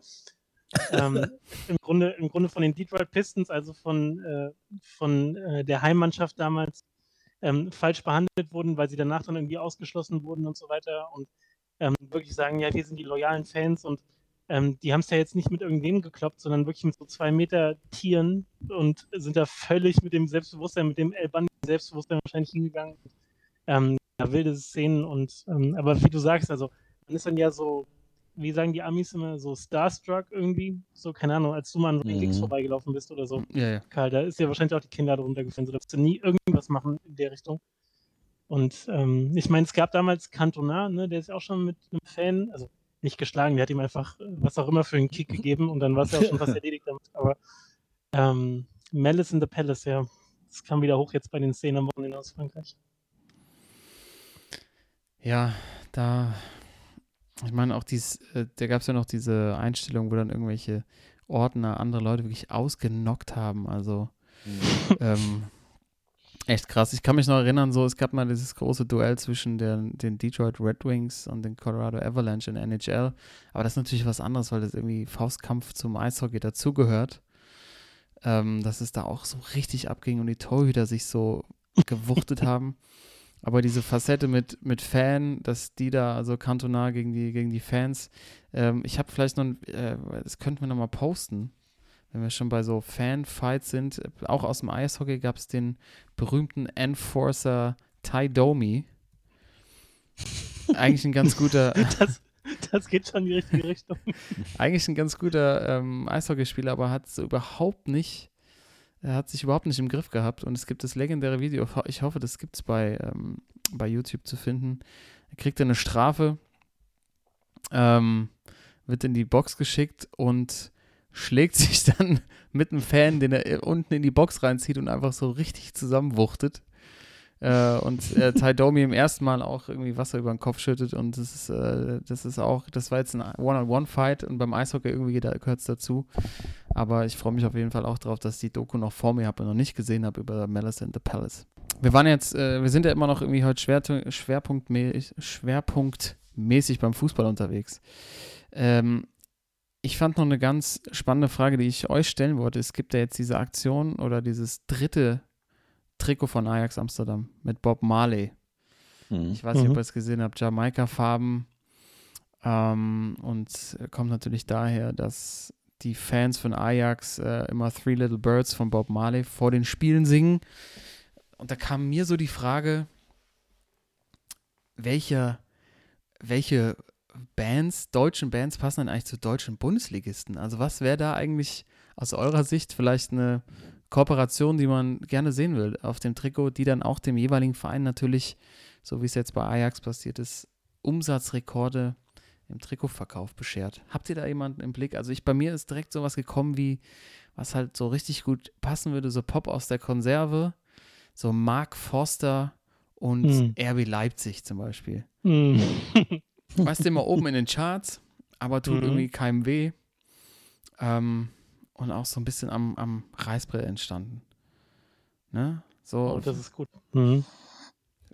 ähm, im, Grunde, im Grunde von den Detroit Pistons, also von, äh, von äh, der Heimmannschaft damals, ähm, falsch behandelt wurden, weil sie danach dann irgendwie ausgeschlossen wurden und so weiter und ähm, wirklich sagen, ja, wir sind die loyalen Fans und ähm, die haben es ja jetzt nicht mit irgendwem gekloppt, sondern wirklich mit so zwei Meter Tieren und sind da völlig mit dem Selbstbewusstsein, mit dem El Bandi Selbstbewusstsein wahrscheinlich hingegangen. Ähm, ja, wilde Szenen und ähm, aber wie du sagst, also man ist dann ja so, wie sagen die Amis immer, so starstruck irgendwie, so keine Ahnung, als du mal an X Mhm. vorbeigelaufen bist oder so. Ja, ja. Karl, da ist ja wahrscheinlich auch die Kinder drunter gefallen, so darfst du nie irgendwas machen in der Richtung. Und ähm, ich meine, es gab damals Cantona, ne, der ist auch schon mit einem Fan, also nicht geschlagen, der hat ihm einfach äh, was auch immer für einen Kick gegeben und dann war es ja auch schon fast erledigt damit. Aber ähm, Malice in the Palace, ja, das kam wieder hoch jetzt bei den Szenen am Wochenende aus Frankreich. Ja, da, ich meine auch dies, äh, da gab es ja noch diese Einstellung, wo dann irgendwelche Ordner andere Leute wirklich ausgenockt haben. Also ähm, echt krass. Ich kann mich noch erinnern, so es gab mal dieses große Duell zwischen der, den Detroit Red Wings und den Colorado Avalanche in NHL. Aber das ist natürlich was anderes, weil das irgendwie Faustkampf zum Eishockey dazugehört. Ähm, dass es da auch so richtig abging und die Torhüter sich so gewuchtet haben. Aber diese Facette mit, mit Fan, dass die da, also Cantona gegen die, gegen die Fans, ähm, ich habe vielleicht noch, ein- äh, das könnten wir nochmal posten, wenn wir schon bei so Fan-Fights sind. Auch aus dem Eishockey gab es den berühmten Enforcer Ty Domi. Eigentlich ein ganz guter, Das, das geht schon in die richtige Richtung. eigentlich ein ganz guter ähm, Eishockeyspieler, aber hat so überhaupt nicht, er hat sich überhaupt nicht im Griff gehabt. Und es gibt das legendäre Video, ich hoffe, das gibt es bei, ähm, bei YouTube zu finden. Er kriegt eine Strafe, ähm, wird in die Box geschickt und schlägt sich dann mit einem Fan, den er äh, unten in die Box reinzieht und einfach so richtig zusammenwuchtet. Äh, und äh, Ty Domi im ersten Mal auch irgendwie Wasser über den Kopf schüttet und das ist, äh, das ist auch, das war jetzt ein One-on-One-Fight und beim Eishockey irgendwie gehört es dazu. Aber ich freue mich auf jeden Fall auch darauf, dass die Doku noch vor mir habe und noch nicht gesehen habe über Malice in the Palace. Wir waren jetzt, äh, wir sind ja immer noch irgendwie heute schwer, schwerpunktmäßig, schwerpunktmäßig beim Fußball unterwegs. Ähm, ich fand noch eine ganz spannende Frage, die ich euch stellen wollte. Es gibt ja jetzt diese Aktion oder dieses dritte Trikot von Ajax Amsterdam mit Bob Marley. Mhm. Ich weiß nicht, ob Mhm. ihr es gesehen habt, Jamaika-Farben. Ähm, und kommt natürlich daher, dass die Fans von Ajax äh, immer Three Little Birds von Bob Marley vor den Spielen singen. Und da kam mir so die Frage, welche, welche Bands, deutschen Bands passen denn eigentlich zu deutschen Bundesligisten? Also was wäre da eigentlich aus eurer Sicht vielleicht eine Kooperation, die man gerne sehen will auf dem Trikot, die dann auch dem jeweiligen Verein natürlich, so wie es jetzt bei Ajax passiert ist, Umsatzrekorde im Trikotverkauf beschert. Habt ihr da jemanden im Blick? Also ich bei mir ist direkt sowas gekommen wie, was halt so richtig gut passen würde, so Pop aus der Konserve, so Mark Forster und Mhm. RB Leipzig zum Beispiel. Hm. Weißt du, immer oben in den Charts, aber tut Mhm. irgendwie keinem weh. Ähm, und auch so ein bisschen am, am Reißbrett entstanden. Ne? So, Oh, das ist gut. Mhm.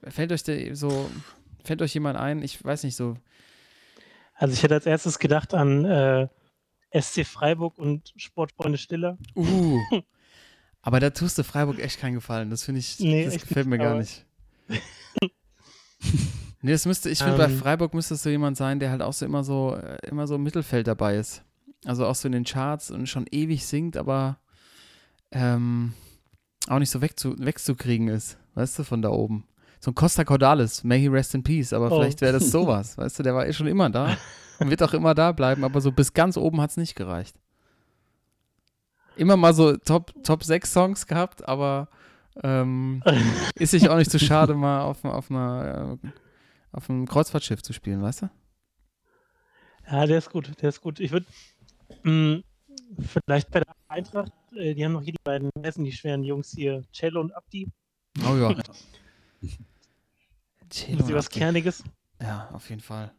fällt euch der, so, fällt euch jemand ein, ich weiß nicht, so, Also ich hätte als erstes gedacht an äh, SC Freiburg und Sportfreunde Stiller. uh. aber da tust du Freiburg echt keinen Gefallen. Das finde ich, Nee, das gefällt mir nicht, gar nicht. nee, das müsste, ich finde, bei Ähm. Freiburg müsste es so jemand sein, der halt auch so immer so, äh, immer so im Mittelfeld dabei ist. Also auch so in den Charts und schon ewig singt, aber ähm, auch nicht so wegzu, wegzukriegen ist, weißt du, von da oben. So ein Costa Cordalis, may he rest in peace, aber Oh. vielleicht wäre das sowas, weißt du, der war eh schon immer da und wird auch immer da bleiben, aber so bis ganz oben hat es nicht gereicht. Immer mal so Top, Top 6 Songs gehabt, aber ähm, ist sich auch nicht zu schade, mal auf, auf, einer, äh, auf einem Kreuzfahrtschiff zu spielen, weißt du? Ja, der ist gut, der ist gut. Ich würde vielleicht bei der Eintracht, äh, die haben noch hier die beiden, sind die schweren Jungs hier, Cello und Abdi. Oh ja. Haben sie was Kerniges? Ja, auf jeden Fall.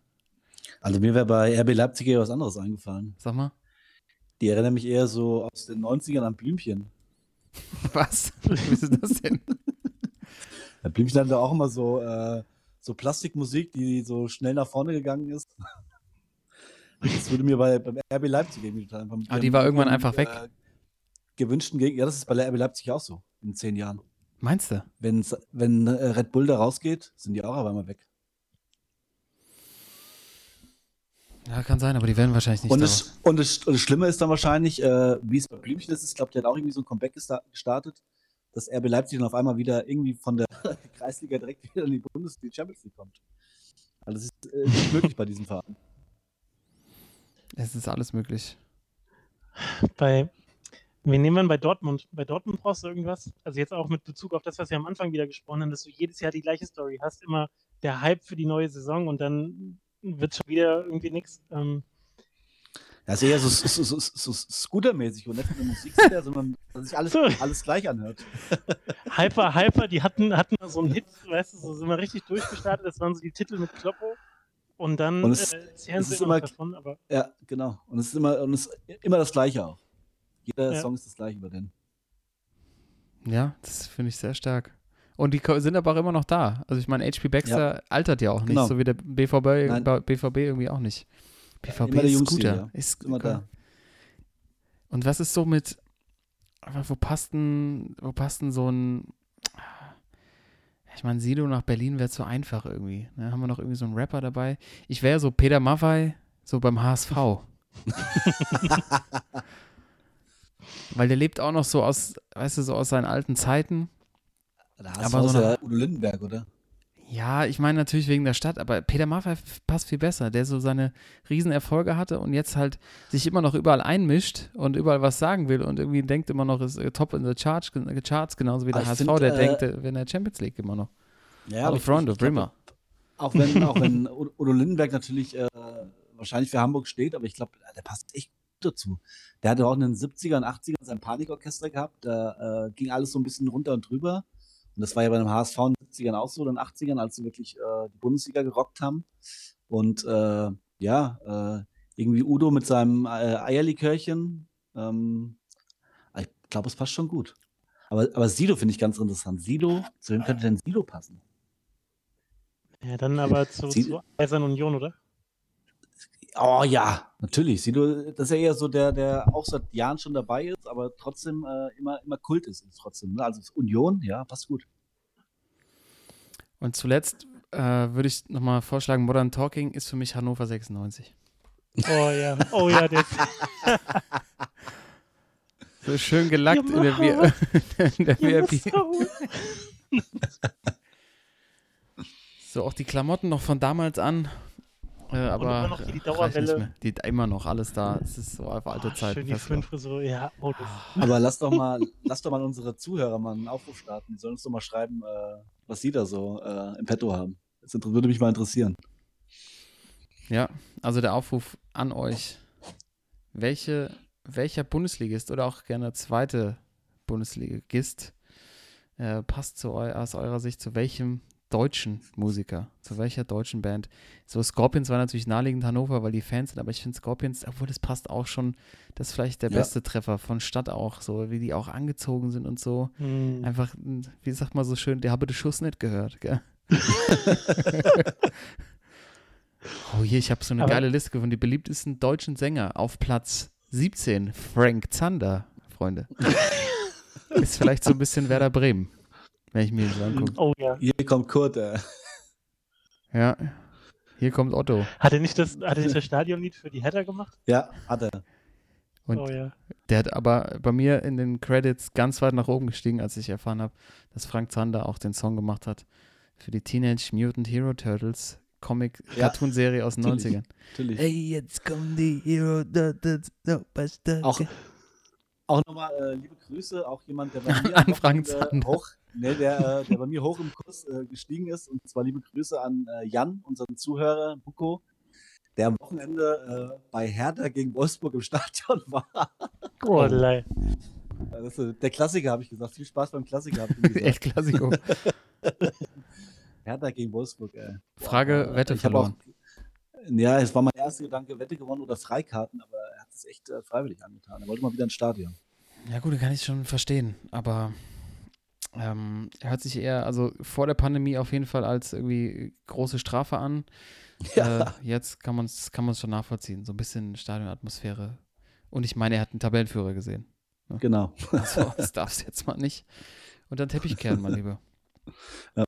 Also mir wäre bei RB Leipzig eher was anderes eingefallen. Sag mal. Die erinnern mich eher so aus den 90ern an Blümchen. Was? Wie ist das denn? Blümchen hatte auch immer so, äh, so Plastikmusik, die so schnell nach vorne gegangen ist. Das würde mir bei, beim RB Leipzig irgendwie total einfach mit Aber die ihrem- war irgendwann einfach weg. Äh, gewünschten Gegner. Ja, das ist bei der RB Leipzig auch so. In zehn Jahren. Meinst du? Wenn's, wenn äh, Red Bull da rausgeht, sind die auch auf einmal weg. Ja, kann sein, aber die werden wahrscheinlich nicht Und das, und, das, und das Schlimme ist dann wahrscheinlich, äh, wie es bei Blümchen ist, ich glaube, der hat auch irgendwie so ein Comeback gesta- gestartet, dass RB Leipzig dann auf einmal wieder irgendwie von der Kreisliga direkt wieder in die Bundesliga Champions League kommt. Also das ist äh, nicht möglich bei diesem Verein. Es ist alles möglich. Bei, wen nehmen wir bei Dortmund? Bei Dortmund brauchst du irgendwas? Also jetzt auch mit Bezug auf das, was wir am Anfang wieder gesprochen haben, dass du jedes Jahr die gleiche Story hast, immer der Hype für die neue Saison und dann wird schon wieder irgendwie nichts. Ähm, Das ist eher so, so, so, so, so Scooter-mäßig und nicht mit der Musik, sondern dass sich alles, alles gleich anhört. Hyper, Hyper, die hatten, hatten so einen Hit, weißt du, so sind wir richtig durchgestartet. Das waren so die Titel mit Kloppo. Und dann Und es- äh, es sie ist immer davon, aber Ja, genau. Und es ist immer, und es ist immer das Gleiche auch. Jeder Ja. Song ist das Gleiche über den. Ja, das finde ich sehr stark. Und die sind aber auch immer noch da. Also ich meine, HP Baxter altert ja auch nicht, Genau. so wie der BVB, Nein. BVB irgendwie auch nicht. BVB immer der ist Scooter. ja. Ist immer da. Und was ist so mit, aber wo passt denn, wo passt denn so ein, ich meine, Sido nach Berlin wäre zu einfach irgendwie. Ne? Haben wir noch irgendwie so einen Rapper dabei? Ich wäre so Peter Maffei, so beim HSV. Weil der lebt auch noch so aus, weißt du, so aus seinen alten Zeiten. Da Aber hast so eine- ja Udo Lindenberg, oder? Ja, ich meine natürlich wegen der Stadt, aber Peter Maffay passt viel besser, der so seine Riesenerfolge hatte und jetzt halt sich immer noch überall einmischt und überall was sagen will und irgendwie denkt immer noch, ist äh, top in the charts, Charts genauso wie der Ah, HSV, find, der äh, denkt, äh, wenn der Champions League immer noch. Ja, aber glaub, Brimmer. Auch wenn, auch wenn Udo Udo Lindenberg natürlich äh, wahrscheinlich für Hamburg steht, aber ich glaube, der passt echt gut dazu. Der hatte auch in den 70ern, 80ern sein Panikorchester gehabt, da äh, ging alles so ein bisschen runter und drüber. Und das war ja bei dem HSV in den 70ern auch so, in den 80ern, als sie wirklich äh, die Bundesliga gerockt haben. Und äh, ja, äh, irgendwie Udo mit seinem äh, Eierlikörchen. Ähm, ich glaube, es passt schon gut. Aber, aber Sido finde ich ganz interessant. Sido, zu wem könnte denn Sido passen? ja, dann aber zu, zu Eisern Union, oder? Oh ja, natürlich. Sido, das ist ja eher so der, der auch seit Jahren schon dabei ist, aber trotzdem äh, immer, immer Kult ist, ist trotzdem. Ne? Also Union, ja, passt gut. Und zuletzt äh, würde ich nochmal vorschlagen, Modern Talking ist für mich Hannover 96. Oh ja, oh ja, der ist, So schön gelackt in der, V- in der VIP. So auch die Klamotten noch von damals an. Äh, aber immer noch hier die Dauerwelle. Die immer noch alles da. Es ist so auf alte Oh, Zeiten. schön die. Föhnfrisur, ja, oh, das, Aber lass doch mal, lass doch mal unsere Zuhörer mal einen Aufruf starten. Die sollen uns doch mal schreiben, äh, was sie da so äh, im Petto haben. Das würde mich mal interessieren. Ja, also der Aufruf an euch. Welche, welcher Bundesligist oder auch gerne zweite Bundesligist äh, passt zu eu aus eurer Sicht zu welchem deutschen Musiker? Zu welcher deutschen Band? So, Scorpions war natürlich naheliegend Hannover, weil die Fans sind, aber ich finde Scorpions, obwohl das passt auch schon, das ist vielleicht der Ja. beste Treffer von Stadt auch, so wie die auch angezogen sind und so. Hm. Einfach, wie sagt man so schön, der habe den Schuss nicht gehört, gell? oh je, ich habe so eine Aber- geile Liste gefunden. Die beliebtesten deutschen Sänger auf Platz 17, Frank Zander, Freunde. Ist vielleicht so ein bisschen Werder Bremen, wenn ich mir das angucke. Oh ja. Hier kommt Kurt. Äh. Ja, hier kommt Otto. Hat er nicht das, hat er nicht das Stadionlied für die Header gemacht? Ja, hat er. Und oh ja. der hat aber bei mir in den Credits ganz weit nach oben gestiegen, als ich erfahren habe, dass Frank Zander auch den Song gemacht hat für die Teenage Mutant Hero Turtles Comic-Cartoon-Serie aus den natürlich. 90ern. Natürlich. Hey, jetzt kommen die Hero Turtles. Auch, auch nochmal äh, liebe Grüße, auch jemand, der bei mir An Frank Wochenende Zander. hoch, ne, der, äh, der bei mir hoch im Kurs äh, gestiegen ist. Und zwar liebe Grüße an äh, Jan, unseren Zuhörer, Buko, der am Wochenende äh, bei Hertha gegen Wolfsburg im Stadion war. Oh, lei. Das ist, äh, der Klassiker, habe ich gesagt. Viel Spaß beim Klassiker. Echt Klassiko. Hertha gegen Wolfsburg, ey. Frage, Äh, Wette ich verloren. Auch, ja, es war mein erster Gedanke, Wette gewonnen oder Freikarten, aber er hat es echt äh, freiwillig angetan. Er wollte mal wieder ins Stadion. Ja gut, kann ich schon verstehen, aber ähm, er hört sich eher, also vor der Pandemie auf jeden Fall als irgendwie große Strafe an. Äh, jetzt kann man es kann man's schon nachvollziehen, so ein bisschen Stadionatmosphäre. Und ich meine, er hat einen Tabellenführer gesehen. Genau. Also, das darfst jetzt mal nicht unter den Teppich kehren, mein Lieber. Ja.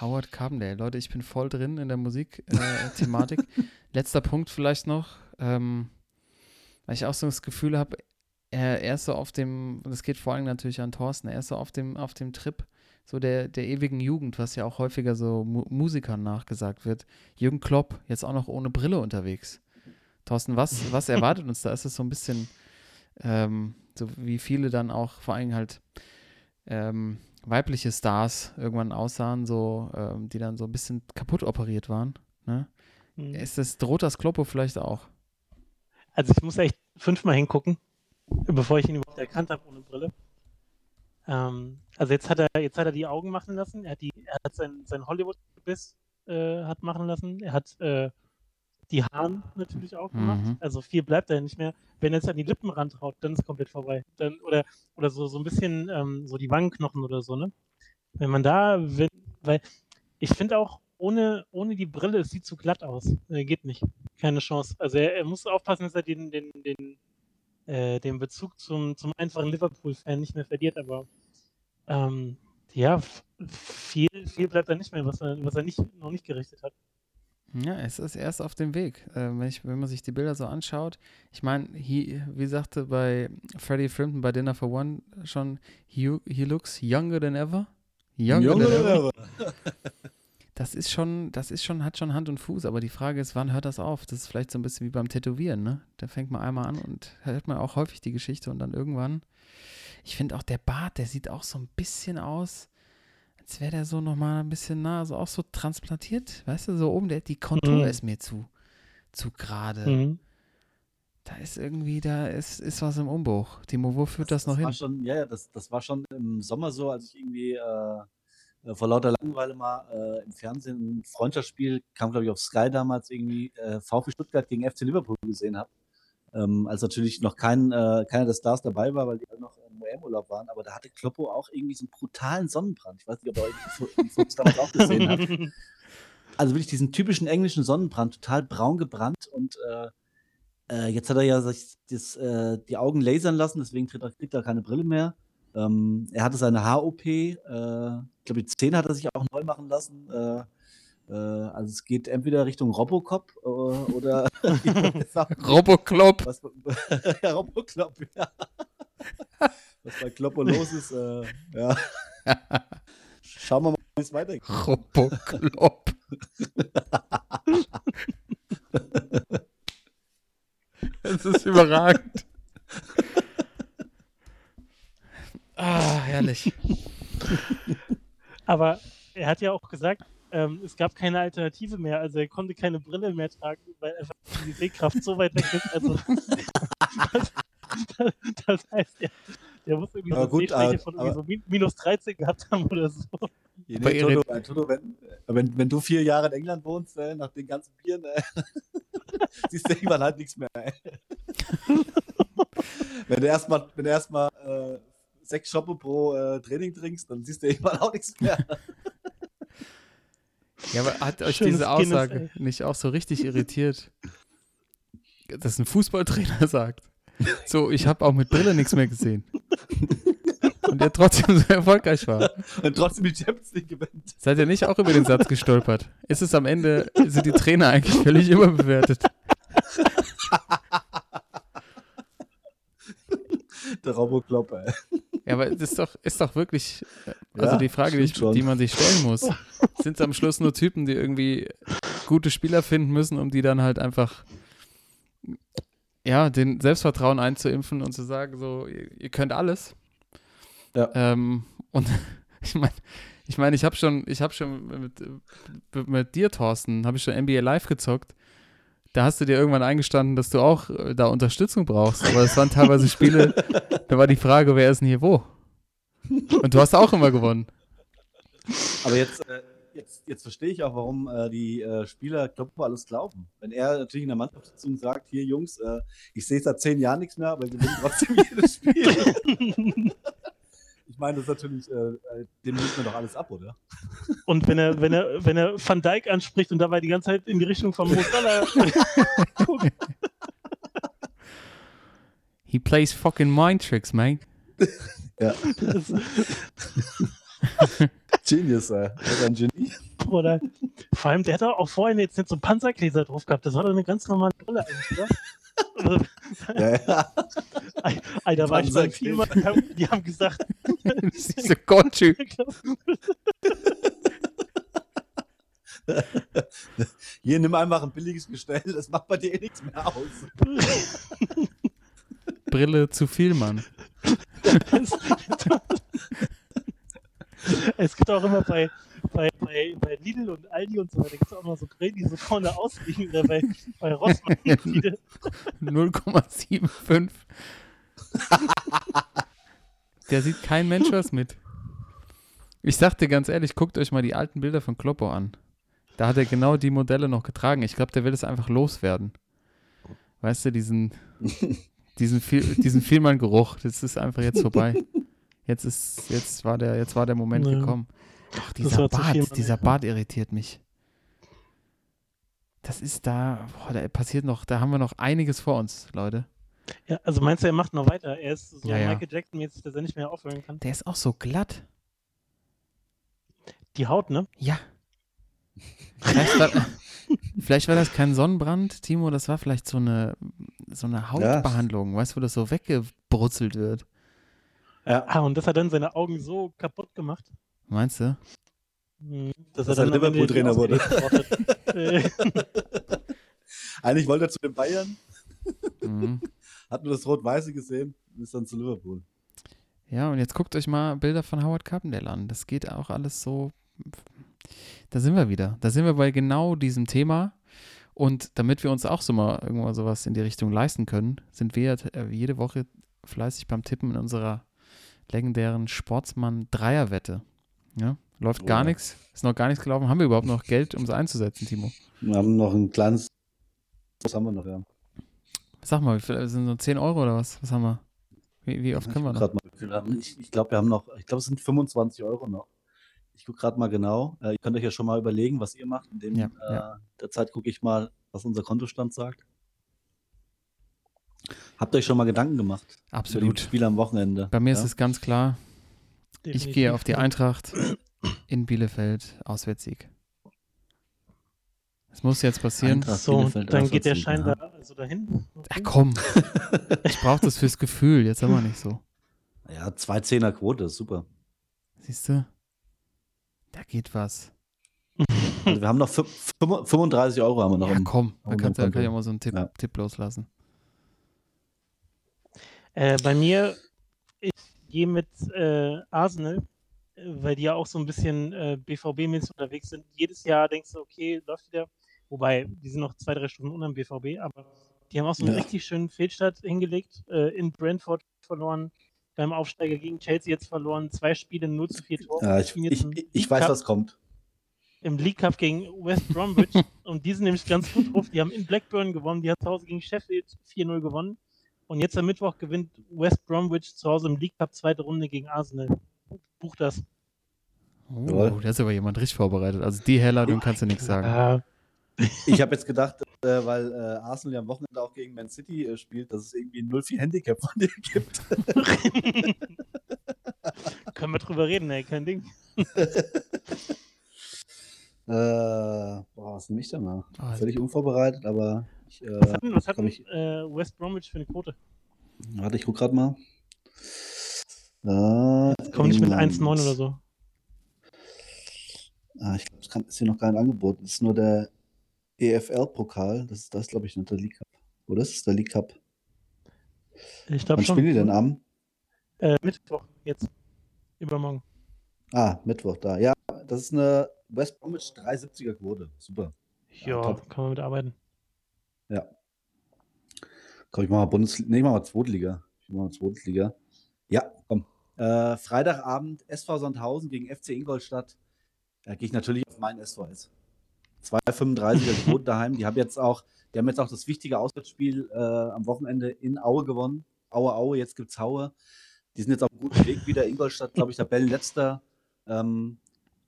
Howard Carpendale, Leute, ich bin voll drin in der Musik-Thematik. Letzter Punkt vielleicht noch, ähm, weil ich auch so das Gefühl habe, er, er ist so auf dem, und das geht vor allem natürlich an Thorsten, er ist so auf dem, auf dem Trip so der, der ewigen Jugend, was ja auch häufiger so Mu Musikern nachgesagt wird. Jürgen Klopp, jetzt auch noch ohne Brille unterwegs. Thorsten, was, was erwartet uns da? Ist es so ein bisschen, ähm, so wie viele dann auch, vor allem halt ähm, weibliche Stars irgendwann aussahen, so, ähm, die dann so ein bisschen kaputt operiert waren. Ne? Hm. Ist das, droht das Kloppo vielleicht auch? Also ich muss echt fünfmal hingucken, bevor ich ihn überhaupt erkannt habe ohne Brille. Ähm, also jetzt hat er, jetzt hat er die Augen machen lassen, er hat die, er hat sein, sein Hollywood-Gebiss äh, hat machen lassen, er hat äh, die Haaren natürlich auch gemacht. Mhm. Also viel bleibt da nicht mehr. Wenn er jetzt an die Lippen rantraut, dann ist komplett vorbei. Dann, oder oder so, so ein bisschen ähm, so die Wangenknochen oder so, ne? Wenn man da, wenn, weil ich finde auch, ohne, ohne die Brille, es sieht zu glatt aus. Äh, geht nicht. Keine Chance. Also er, er muss aufpassen, dass er den, den, den, äh, den Bezug zum, zum einfachen Liverpool-Fan nicht mehr verliert, aber ähm, ja, viel, viel bleibt da nicht mehr, was er, was er nicht, noch nicht gerichtet hat. Ja, es ist erst auf dem Weg. Äh, wenn, ich, wenn man sich die Bilder so anschaut, ich meine, he- wie sagte bei Freddie Frampton bei Dinner for One schon, he, he looks younger than ever. Younger, than ever. Das ist schon, das ist schon, hat schon Hand und Fuß, aber die Frage ist, wann hört das auf? Das ist vielleicht so ein bisschen wie beim Tätowieren, ne? Da fängt man einmal an und hört man auch häufig die Geschichte und dann irgendwann. Ich finde auch der Bart, der sieht auch so ein bisschen aus, als wäre der so nochmal ein bisschen nah, so auch so transplantiert, weißt du, so oben, der, die Kontur Mhm. ist mir zu, zu gerade. Mhm. Da ist irgendwie, da ist, ist was im Umbruch. Timo, wo führt das, noch war hin? Schon, ja, ja, das, das war schon im Sommer so, als ich irgendwie äh, äh, vor lauter Langeweile mal äh, im Fernsehen ein Freundschaftsspiel, kam glaube ich auf Sky damals irgendwie, äh, VfB Stuttgart gegen FC Liverpool gesehen habe. Ähm, als natürlich noch kein, äh, keiner der Stars dabei war, weil die alle noch im UM-Urlaub waren, aber da hatte Kloppo auch irgendwie so einen brutalen Sonnenbrand. Ich weiß nicht, ob ihr die Fotos damals auch gesehen habt. Also wirklich diesen typischen englischen Sonnenbrand, total braun gebrannt und äh, äh, jetzt hat er ja sich das, äh, die Augen lasern lassen, deswegen kriegt er, kriegt er keine Brille mehr. Ähm, er hatte seine Haar-OP, äh, glaube, die Zähne hat er sich auch neu machen lassen. Äh, äh, also es geht entweder Richtung Robocop äh, oder Roboclop. was, ja, ja. Was bei Kloppo los ist, äh, ja. Schauen wir mal, wie es weitergeht. Roboclop. Es ist überragend. Ah, herrlich. Aber er hat ja auch gesagt, ähm, es gab keine Alternative mehr, also er konnte keine Brille mehr tragen, weil einfach die Sehkraft so weit weg ist. Also das, das, das heißt, der, der muss irgendwie Aber so gut, Sehschwäche aber- von irgendwie so min- minus 13 gehabt haben oder so. Nee, Toto, äh, Toto, wenn, wenn, wenn, du vier Jahre in England wohnst, äh, nach den ganzen Bieren, äh, siehst du irgendwann halt nichts mehr. wenn du erstmal erst äh, sechs Shoppe pro äh, Training trinkst, dann siehst du irgendwann auch nichts mehr. Ja, aber hat euch Schönes diese Aussage Guinness, nicht auch so richtig irritiert? Dass ein Fußballtrainer sagt, so, ich habe auch mit Brille nichts mehr gesehen. Und der trotzdem so erfolgreich war. Und trotzdem die Champions League gewinnt. Seid ihr nicht auch über den Satz gestolpert? Ist es am Ende, sind die Trainer eigentlich völlig überbewertet? Der Roboclop, ey. Ja, aber das ist doch, ist doch wirklich, also ja, die Frage, die, ich, die, man sich stellen muss. Sind es am Schluss nur Typen, die irgendwie gute Spieler finden müssen, um die dann halt einfach, ja, den Selbstvertrauen einzuimpfen und zu sagen, so, ihr, ihr könnt alles? Ja. Ähm, und ich meine, ich meine, ich habe schon, ich habe schon mit, mit dir, Thorsten, habe ich schon NBA Live gezockt. Da hast du dir irgendwann eingestanden, dass du auch äh, da Unterstützung brauchst. Aber es waren teilweise Spiele, da war die Frage, wer ist denn hier wo? Und du hast auch immer gewonnen. Aber jetzt, äh, jetzt, jetzt verstehe ich auch, warum äh, die äh, Spieler Kloppo alles glauben. Wenn er natürlich in der Mannschaftssitzung sagt, hier Jungs, äh, ich sehe seit zehn Jahren nichts mehr, aber wir gewinnen trotzdem jedes Spiel meine, das ist natürlich, äh, äh, dem nimmt man doch alles ab, oder? Und wenn er, wenn er, wenn er Van Dijk anspricht und dabei die ganze Zeit in die Richtung von Mo guckt. He plays fucking mind tricks, man. ja. Genius, ey. Das ein Genie. Oder, vor allem, der hat auch vorhin jetzt nicht so einen Panzergläser drauf gehabt. Das war doch eine ganz normale Brille eigentlich, oder? Ja, ja. Alter, war ich beim Film, die haben, die haben gesagt. Diese Gottschü. Hier, nimm einfach ein billiges Gestell, das macht bei dir eh nichts mehr aus. Brille zu viel, Mann. es gibt auch immer bei, bei, bei, bei Lidl und Aldi und so weiter gibt es auch immer so Brillen, die so vorne ausliegen oder bei, bei Rossmann. 0,75. Der sieht kein Mensch was mit. Ich sagte ganz ehrlich, guckt euch mal die alten Bilder von Kloppo an. Da hat er genau die Modelle noch getragen. Ich glaube, der will es einfach loswerden. Weißt du, diesen, diesen, viel, diesen Vielmann-Geruch, das ist einfach jetzt vorbei. Jetzt ist, jetzt war der, jetzt war der Moment ja. gekommen. Ach, dieser Bart, dieser Bart irritiert mich. Das ist da, boah, da passiert noch, da haben wir noch einiges vor uns, Leute. Ja, also meinst du, er macht noch weiter? Er ist so ja, ja. Michael Jackson-mäßig, dass er nicht mehr aufhören kann. Der ist auch so glatt. Die Haut, ne? Ja. Vielleicht war, vielleicht war das kein Sonnenbrand, Timo, das war vielleicht so eine, so eine Hautbehandlung, ja. weißt du, wo das so weggebrutzelt wird. Ja. Ah, und das hat dann seine Augen so kaputt gemacht. Meinst du? Hm, dass, dass er dann Liverpool-Trainer wurde. Eigentlich wollte er zu den Bayern. Mhm. Hat nur das Rot-Weiße gesehen und ist dann zu Liverpool. Ja, und jetzt guckt euch mal Bilder von Howard Carpendale an. Das geht auch alles so. Da sind wir wieder. Da sind wir bei genau diesem Thema. Und damit wir uns auch so mal irgendwann sowas in die Richtung leisten können, sind wir äh, jede Woche fleißig beim Tippen in unserer legendären Sportsmann-Dreierwette. Ja, läuft oh, gar nichts, ist noch gar nichts gelaufen. Haben wir überhaupt noch Geld, um es einzusetzen, Timo? Wir haben noch ein kleines. Was haben wir noch, ja? Sag mal, sind so 10 Euro oder was? Was haben wir? Wie, wie oft können wir noch? Mal, ich, ich glaube, wir haben noch, ich glaube, es sind 25 Euro noch. Ich gucke gerade mal genau. Äh, ihr könnt euch ja schon mal überlegen, was ihr macht. In dem, ja, äh, ja. der Zeit gucke ich mal, was unser Kontostand sagt. Habt ihr euch schon mal Gedanken gemacht? Absolut. Über die Spiele am Wochenende. Bei mir ja? ist es ganz klar. Definitiv. Ich gehe auf die Eintracht in Bielefeld, Auswärtssieg. Es muss jetzt passieren. Eintracht, so, Bielefeld, dann geht der Schein ja. da also dahin. Okay. Ach komm. ich brauche das fürs Gefühl, jetzt aber nicht so. Ja, zwei Zehner Quote, ist super. Siehst du? Da geht was. Also wir haben noch 35 Euro haben wir noch. Ja, komm, da kann, kann ich auch mal so einen Tipp, ja. Tipp loslassen. Äh, bei mir, gehe mit äh, Arsenal, weil die ja auch so ein bisschen äh, BVB-mäßig unterwegs sind. Jedes Jahr denkst du, okay, läuft wieder. Wobei, die sind noch zwei, drei Stunden unter dem BVB, aber die haben auch so einen ja. richtig schönen Fehlstart hingelegt, äh, in Brentford verloren, beim Aufsteiger gegen Chelsea jetzt verloren. Zwei Spiele 0 zu 4 Tore. Ja, ich, ich, ich, ich weiß, was kommt. Im League Cup gegen West Bromwich. und die sind nämlich ganz gut drauf. Die haben in Blackburn gewonnen. Die hat zu Hause gegen Sheffield 4-0 gewonnen. Und jetzt am Mittwoch gewinnt West Bromwich zu Hause im League Cup zweite Runde gegen Arsenal. Buch das. Oh, da ist aber jemand richtig vorbereitet. Also die Herleitung kannst du nichts sagen. Ich habe jetzt gedacht, äh, weil äh, Arsenal ja am Wochenende auch gegen Man City äh, spielt, dass es irgendwie ein 0-4 Handicap von dir gibt. Können wir drüber reden, ey, kein Ding. Äh, boah, was nehme ich da mal? Völlig unvorbereitet, aber ich, äh, was hat, was hat ich, äh, West Bromwich für eine Quote? Warte, ich guck gerade mal. Äh, Komm nicht mit 1,9 oder so. Ah, ich glaube, das ist hier noch kein Angebot. Das ist nur der EFL-Pokal. Das ist das, glaube ich, nicht der League Cup. Oder ist es der League Cup? Ich glaube schon. Wann spielen die denn am? Äh, Mittwoch, jetzt. Übermorgen. Ah, Mittwoch da. Ja, das ist eine West Bromwich 370er Quote. Super. Ja, ja kann man mitarbeiten. Ja. Komm, ich mach mal Bundesliga. Nee, ich mach mal Zweitliga. Ich mach mal Zweitliga. Ja, komm. Äh, Freitagabend SV Sandhausen gegen FC Ingolstadt. Da gehe ich natürlich auf meinen SVS. 2,35er Quote daheim. Die haben jetzt auch, die haben jetzt auch das wichtige Auswärtsspiel äh, am Wochenende in Aue gewonnen. Aue, Aue, jetzt gibt's Haue. Die sind jetzt auf einem guten Weg wieder. Ingolstadt, glaube ich, Tabellenletzter. Ähm,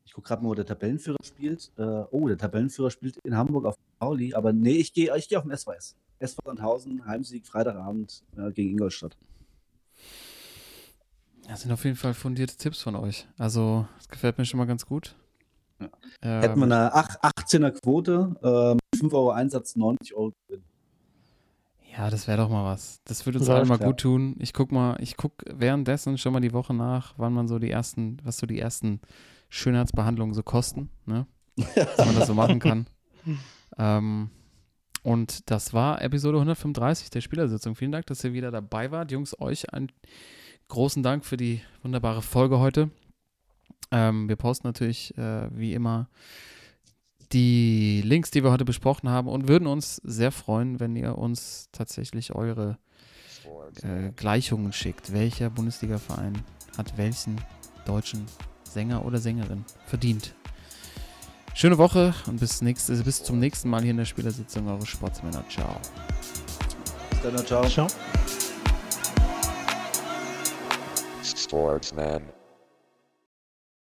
ich gucke gerade mal, wo der Tabellenführer spielt. Äh, oh, der Tabellenführer spielt in Hamburg auf Pauli. Aber nee, ich gehe ich geh auf den SVS. SV Sandhausen, Heimsieg, Freitagabend äh, gegen Ingolstadt. Das sind auf jeden Fall fundierte Tipps von euch. Also, das gefällt mir schon mal ganz gut. Ja. Ähm, Hätten wir eine 18er Quote, äh, 5 Euro Einsatz, 90 Euro Gewinn. Ja, das wäre doch mal was. Das würde uns allen mal ja. gut tun. Ich guck mal, ich guck währenddessen schon mal die Woche nach, wann man so die ersten, was so die ersten Schönheitsbehandlungen so kosten, ne? Dass man das so machen kann. ähm, und das war Episode 135 der Spielersitzung. Vielen Dank, dass ihr wieder dabei wart. Jungs, euch einen großen Dank für die wunderbare Folge heute. Ähm, wir posten natürlich äh, wie immer die Links, die wir heute besprochen haben und würden uns sehr freuen, wenn ihr uns tatsächlich eure äh, Gleichungen schickt. Welcher Bundesliga-Verein hat welchen deutschen Sänger oder Sängerin verdient? Schöne Woche und bis, nächste, bis zum nächsten Mal hier in der Spielersitzung. Eure Sportsmänner. Ciao. Bis dann, ciao. Ciao. Sportsman.